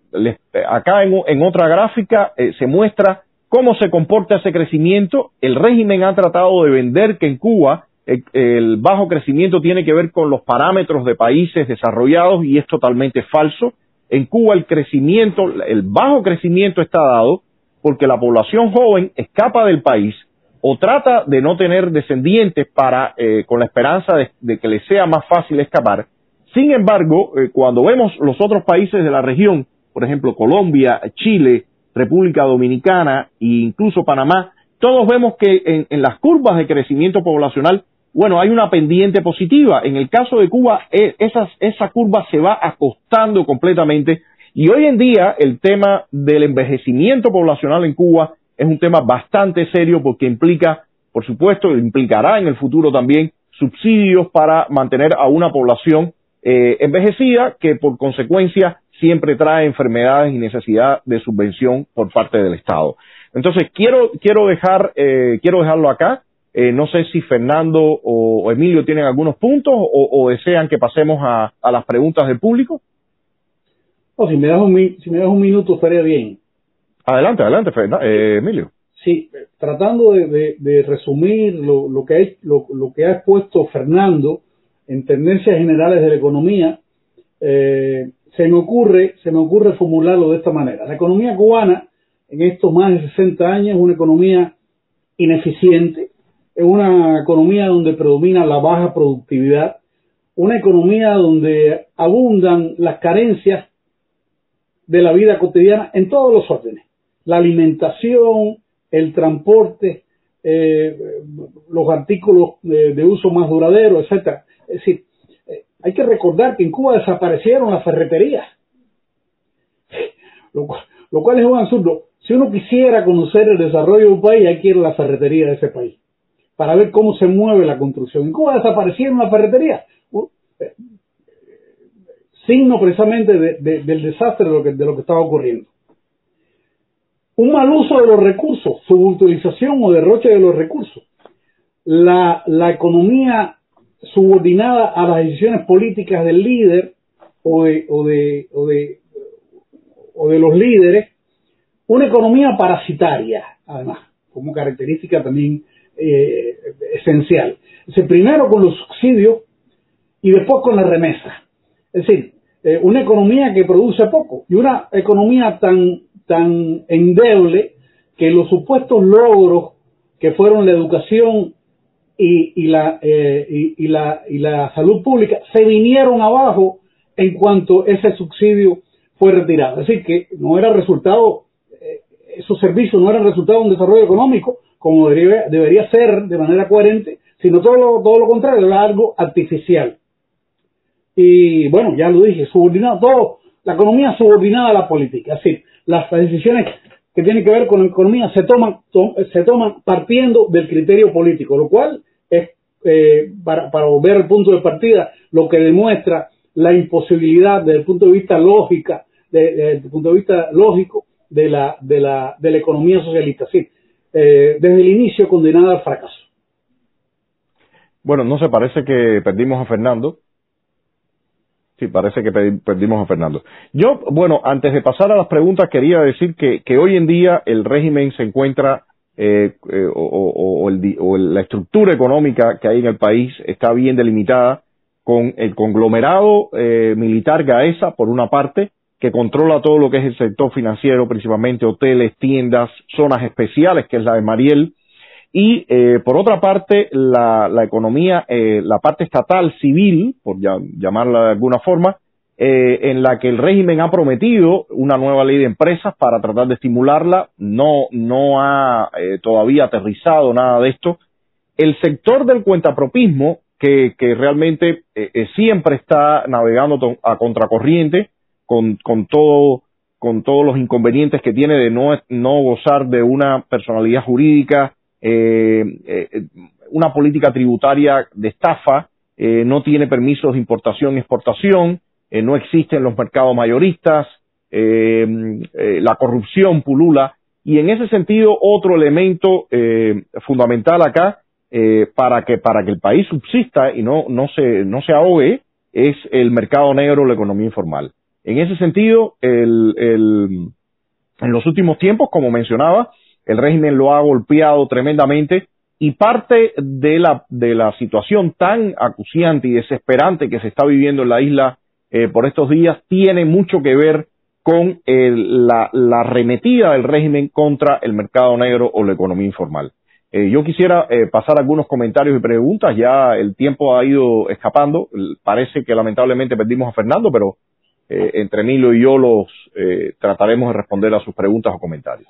acá en, otra gráfica se muestra cómo se comporta ese crecimiento. El régimen ha tratado de vender que en Cuba el bajo crecimiento tiene que ver con los parámetros de países desarrollados y es totalmente falso en Cuba el crecimiento, el bajo crecimiento está dado porque la población joven escapa del país o trata de no tener descendientes para, eh, con la esperanza de, que les sea más fácil escapar. Sin embargo, eh, cuando vemos los otros países de la región, por ejemplo Colombia, Chile, República Dominicana e incluso Panamá, todos vemos que en las curvas de crecimiento poblacional bueno, hay una pendiente positiva. En el caso de Cuba, e, esa curva se va acostando completamente y hoy en día el tema del envejecimiento poblacional en Cuba es un tema bastante serio porque implica, por supuesto, implicará en el futuro también subsidios para mantener a una población eh, envejecida que por consecuencia siempre trae enfermedades y necesidad de subvención por parte del Estado. Entonces quiero quiero dejar eh, quiero dejarlo acá. Eh, no sé si Fernando o Emilio tienen algunos puntos o, desean que pasemos a, las preguntas del público. si me das un, si me das un minuto estaría bien. Adelante, adelante, eh, Emilio. Sí, tratando de, resumir lo, lo, que lo, que ha expuesto Fernando en tendencias generales de la economía, eh, se me ocurre, se me ocurre formularlo de esta manera. La economía cubana en estos más de 60 años es una economía ineficiente, es una economía donde predomina la baja productividad, una economía donde abundan las carencias de la vida cotidiana en todos los órdenes. La alimentación, el transporte, eh, los artículos de, uso más duradero, etcétera. Es decir, eh, hay que recordar que en Cuba desaparecieron las ferreterías, lo cual, lo cual es un absurdo. Si uno quisiera conocer el desarrollo de un país, hay que ir a la ferretería de ese país para ver cómo se mueve la construcción. En Cuba desaparecieron las ferreterías, eh, signo precisamente del desastre de lo, que, de lo que estaba ocurriendo. Un mal uso de los recursos, subutilización o derroche de los recursos. La, economía subordinada a las decisiones políticas del líder o de, o de, o de, los líderes, una economía parasitaria, además, como característica también eh, esencial. primero con los subsidios y después con la remesa. Es decir, eh, una economía que produce poco y una economía tan, tan endeble que los supuestos logros que fueron la educación y, la, eh, y, la, y la salud pública se vinieron abajo en cuanto ese subsidio fue retirado. Es decir, que no era resultado, esos servicios no eran resultado de un desarrollo económico, como debería, debería ser de manera coherente, sino todo lo, todo lo contrario, era algo artificial. Y bueno, ya lo dije, subordinado, todo, la economía subordinada a la política, es decir, las decisiones que tienen que ver con la economía se toman, se toman partiendo del criterio político, lo cual eh, para, para volver al punto de partida, lo que demuestra la imposibilidad desde el punto de vista lógica, desde el punto de vista lógico de la, de la, de la economía socialista. Sí, eh, desde el inicio condenada al fracaso. Bueno, no se parece que perdimos a Fernando. Sí, parece que perdimos a Fernando. Yo, bueno, antes de pasar a las preguntas, quería decir que, que hoy en día el régimen se encuentra, eh, eh o, o, o, la estructura económica que hay en el país está bien delimitada con el conglomerado eh, militar GAESA, por una parte, que controla todo lo que es el sector financiero, principalmente hoteles, tiendas, zonas especiales, que es la de Mariel, y eh, por otra parte la, la economía, eh, la parte estatal civil, por llamarla de alguna forma, eh, en la que el régimen ha prometido una nueva ley de empresas para tratar de estimularla, no, no ha eh, todavía aterrizado nada de esto. El sector del cuentapropismo, que, que realmente eh, siempre está navegando a contracorriente con, con todo con todos los inconvenientes que tiene de no, no gozar de una personalidad jurídica, eh, eh, una política tributaria de estafa, eh, no tiene permisos de importación y exportación, eh, no existen los mercados mayoristas, eh, la corrupción pulula y en ese sentido otro elemento fundamental acá para que para que el país subsista y no no se no se ahogue es el mercado negro, la economía informal. En ese sentido, el, el, en los últimos tiempos, como mencionaba, el régimen lo ha golpeado tremendamente y parte de la, de la situación tan acuciante y desesperante que se está viviendo en la isla eh, por estos días tiene mucho que ver con la, la arremetida del régimen contra el mercado negro o la economía informal. Eh, yo quisiera eh, pasar algunos comentarios y preguntas, ya el tiempo ha ido escapando, parece que lamentablemente perdimos a Fernando, pero eh, entre Emilio y yo los trataremos de responder a sus preguntas o comentarios.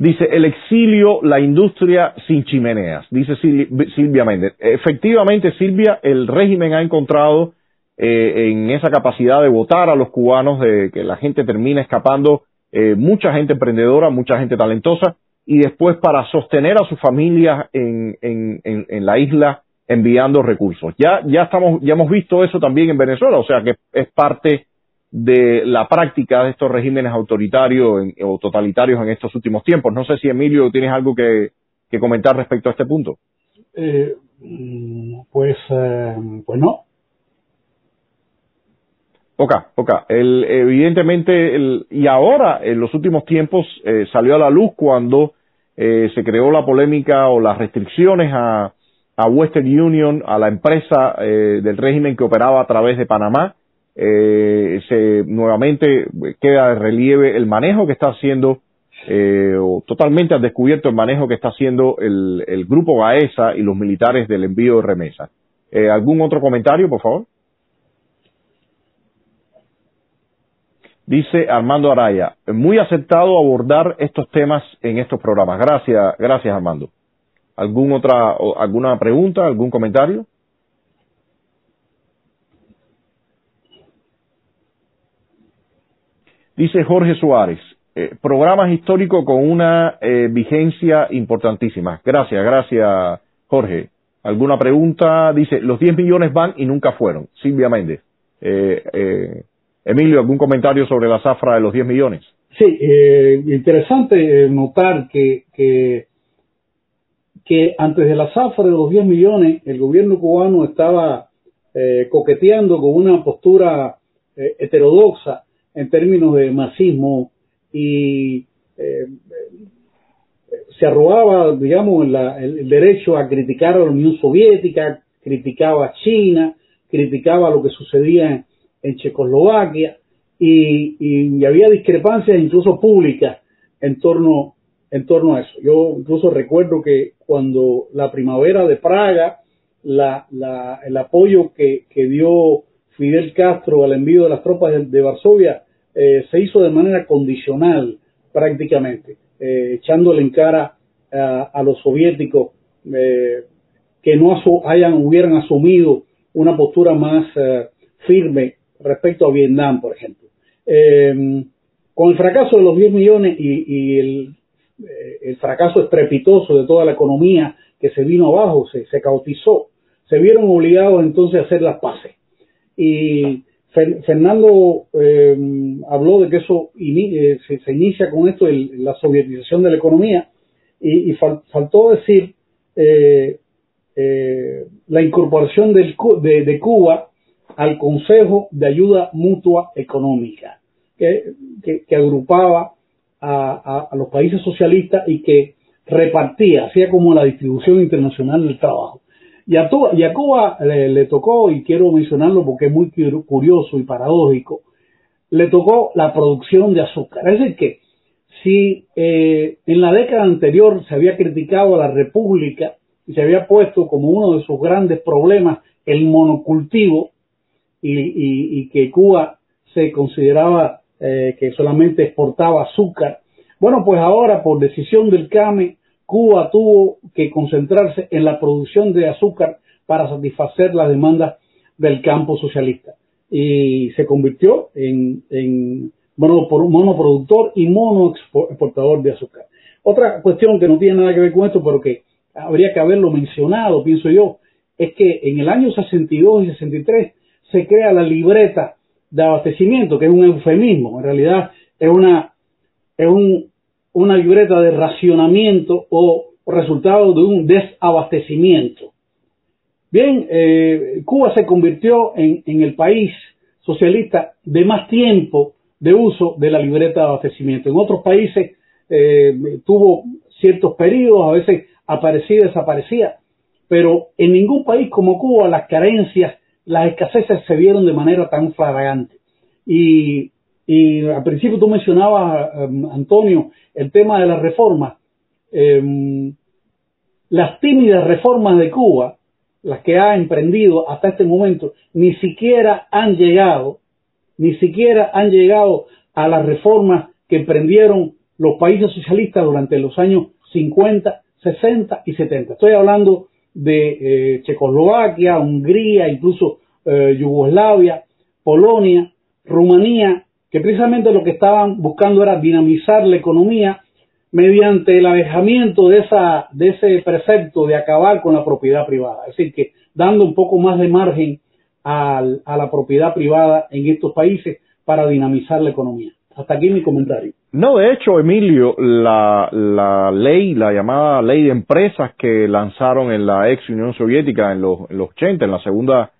Dice, el exilio, la industria sin chimeneas, dice Silvia Méndez. Efectivamente, Silvia, el régimen ha encontrado eh, en esa capacidad de votar a los cubanos, de que la gente termina escapando, eh, mucha gente emprendedora, mucha gente talentosa, y después para sostener a sus familias en, en, en, en la isla enviando recursos. Ya, ya estamos, ya hemos visto eso también en Venezuela, o sea que es parte de la práctica de estos regímenes autoritarios o totalitarios en estos últimos tiempos. No sé si Emilio tienes algo que, que comentar respecto a este punto. Eh, pues, eh, pues no. Poca, poca. El, evidentemente, el, y ahora, en los últimos tiempos, eh, salió a la luz cuando eh, se creó la polémica o las restricciones a, a Western Union, a la empresa eh, del régimen que operaba a través de Panamá, eh, se nuevamente queda de relieve el manejo que está haciendo, eh, o totalmente al descubierto el manejo que está haciendo el, el grupo GAESA y los militares del envío de remesa. Eh, ¿Algún otro comentario, por favor? Dice Armando Araya, muy aceptado abordar estos temas en estos programas. Gracias, gracias Armando. ¿Algún otra, alguna pregunta, algún comentario? Dice Jorge Suárez, eh, programas históricos con una eh, vigencia importantísima. Gracias, gracias Jorge. ¿Alguna pregunta? Dice, los 10 millones van y nunca fueron. Silvia Méndez. Eh, Emilio, ¿algún comentario sobre la zafra de los 10 millones? Sí, interesante notar que, que, que, antes de la zafra de los 10 millones, el gobierno cubano estaba coqueteando con una postura heterodoxa en términos de masismo y eh, se arrogaba, digamos, la, el, derecho a criticar a la Unión Soviética, criticaba a China, criticaba lo que sucedía en, Checoslovaquia y, había discrepancias incluso públicas en torno, en torno a eso. Yo incluso recuerdo que cuando la primavera de Praga, la, la, el apoyo que, que dio Fidel Castro al envío de las tropas de, Varsovia eh, se hizo de manera condicional prácticamente, eh, echándole en cara a, los soviéticos eh, que no hayan, hubieran asumido una postura más eh, firme respecto a Vietnam, por ejemplo. con el fracaso de los 10 millones y, el, fracaso estrepitoso de toda la economía que se vino abajo, se, se cautizó, se vieron obligados entonces a hacer las paces y Fernando eh, habló de que eso eh, se, inicia con esto, el, la sovietización de la economía, y, fal, faltó decir eh, eh, la incorporación del, de, Cuba al Consejo de Ayuda Mutua Económica, que, agrupaba a, los países socialistas y que repartía, hacía como la distribución internacional del trabajo. Y a, Cuba le, tocó, y quiero mencionarlo porque es muy curioso y paradójico, le tocó la producción de azúcar. Es decir, que si eh, en la década anterior se había criticado a la República y se había puesto como uno de sus grandes problemas el monocultivo y, que Cuba se consideraba eh, que solamente exportaba azúcar, bueno, pues ahora por decisión del CAME, Cuba tuvo que concentrarse en la producción de azúcar para satisfacer las demandas del campo socialista y se convirtió en, en monoproductor y mono exportador de azúcar. Otra cuestión que no tiene nada que ver con esto, pero que habría que haberlo mencionado, pienso yo, es que en el año 62 y 63 se crea la libreta de abastecimiento, que es un eufemismo, en realidad es una, es un, una libreta de racionamiento o resultado de un desabastecimiento. Bien, eh, Cuba se convirtió en, el país socialista de más tiempo de uso de la libreta de abastecimiento. En otros países eh, tuvo ciertos periodos, a veces aparecía y desaparecía, pero en ningún país como Cuba las carencias, las escaseces se vieron de manera tan flagrante. Y, y al principio tú mencionabas, em, Antonio, el tema de las reformas. Em, las tímidas reformas de Cuba las que ha emprendido hasta este momento, ni siquiera han llegado, ni siquiera han llegado a las reformas que emprendieron los países socialistas durante los años 50, 60 y 70. Estoy hablando de eh, Checoslovaquia, Hungría, incluso eh, Yugoslavia, Polonia, Rumanía, que precisamente lo que estaban buscando era dinamizar la economía mediante el alejamiento de, esa, de ese precepto de acabar con la propiedad privada. Es decir, que dando un poco más de margen a la propiedad privada en estos países para dinamizar la economía. Hasta aquí mi comentario. No, de hecho, Emilio, la, la ley, la llamada ley de empresas que lanzaron en la ex Unión Soviética en los, en los 80, en la segunda,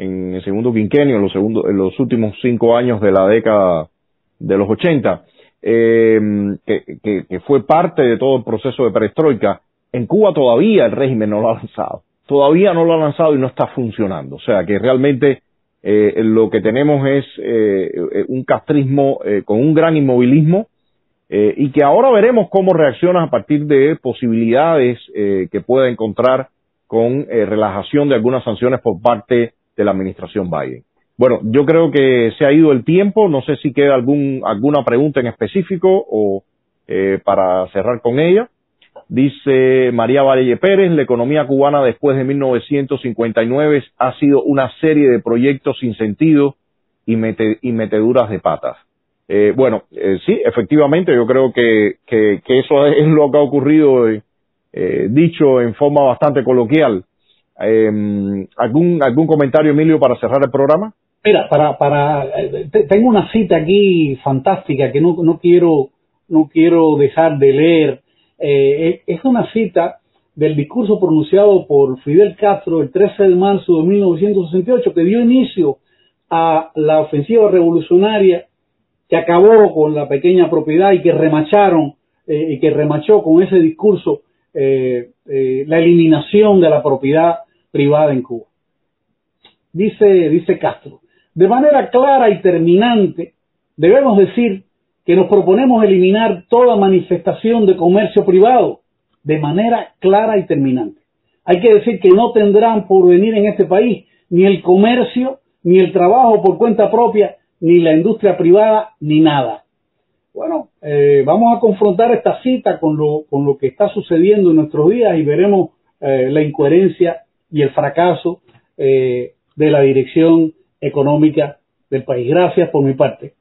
en el segundo quinquenio, en los, segundos, en los últimos cinco años de la década de los 80, eh, que, que, fue parte de todo el proceso de perestroika, en Cuba todavía el régimen no lo ha lanzado. Todavía no lo ha lanzado y no está funcionando. O sea que realmente eh, lo que tenemos es eh, un castrismo eh, con un gran inmovilismo eh, y que ahora veremos cómo reacciona a partir de posibilidades que pueda encontrar con relajación de algunas sanciones por parte de la administración Biden. Bueno, yo creo que se ha ido el tiempo. No sé si queda algún, alguna pregunta en específico o eh, para cerrar con ella. Dice María Valle Pérez, la economía cubana después de 1959 ha sido una serie de proyectos sin sentido y, meteduras de patas. Eh, bueno, eh, sí, efectivamente, yo creo que, que, eso es lo que ha ocurrido, eh, dicho en forma bastante coloquial. Em, ¿algún, ¿Algún comentario, Emilio, para cerrar el programa? Mira, para, para, eh, tengo una cita aquí fantástica que no, no quiero, no quiero dejar de leer. Eh, es una cita del discurso pronunciado por Fidel Castro el 13 de marzo de 1968 que dio inicio a la ofensiva revolucionaria que acabó con la pequeña propiedad y que remacharon eh, y que remachó con ese discurso la eliminación de la propiedad privada en Cuba. Dice, dice Castro, de manera clara y terminante, debemos decir que nos proponemos eliminar toda manifestación de comercio privado de manera clara y terminante. Hay que decir que no tendrán por venir en este país ni el comercio, ni el trabajo por cuenta propia, ni la industria privada, ni nada. Bueno, eh, vamos a confrontar esta cita con lo, con lo que está sucediendo en nuestros días y veremos eh, la incoherencia y el fracaso eh, de la dirección económica del país. Gracias por mi parte.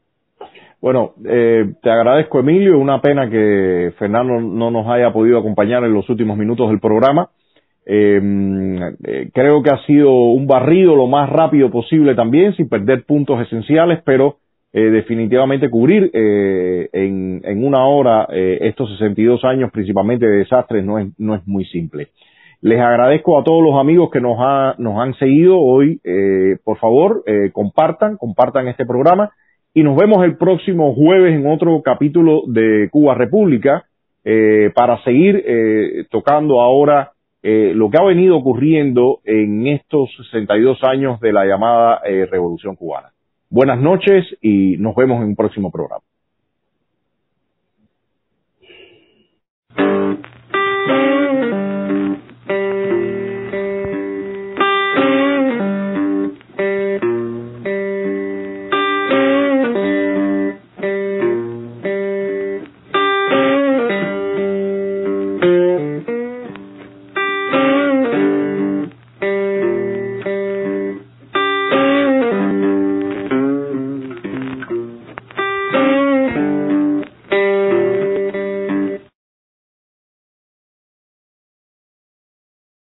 Bueno, eh, te agradezco Emilio, una pena que Fernando no nos haya podido acompañar en los últimos minutos del programa. Eh, eh, creo que ha sido un barrido lo más rápido posible también, sin perder puntos esenciales, pero definitivamente cubrir en, en, una hora estos 62 años, principalmente de desastres, no es, no es muy simple. Les agradezco a todos los amigos que nos, han seguido hoy. Eh, por favor, eh, compartan, compartan este programa y nos vemos el próximo jueves en otro capítulo de Cuba República eh, para seguir tocando ahora lo que ha venido ocurriendo en estos 62 años de la llamada Revolución Cubana. Buenas noches y nos vemos en un próximo programa. Thank you.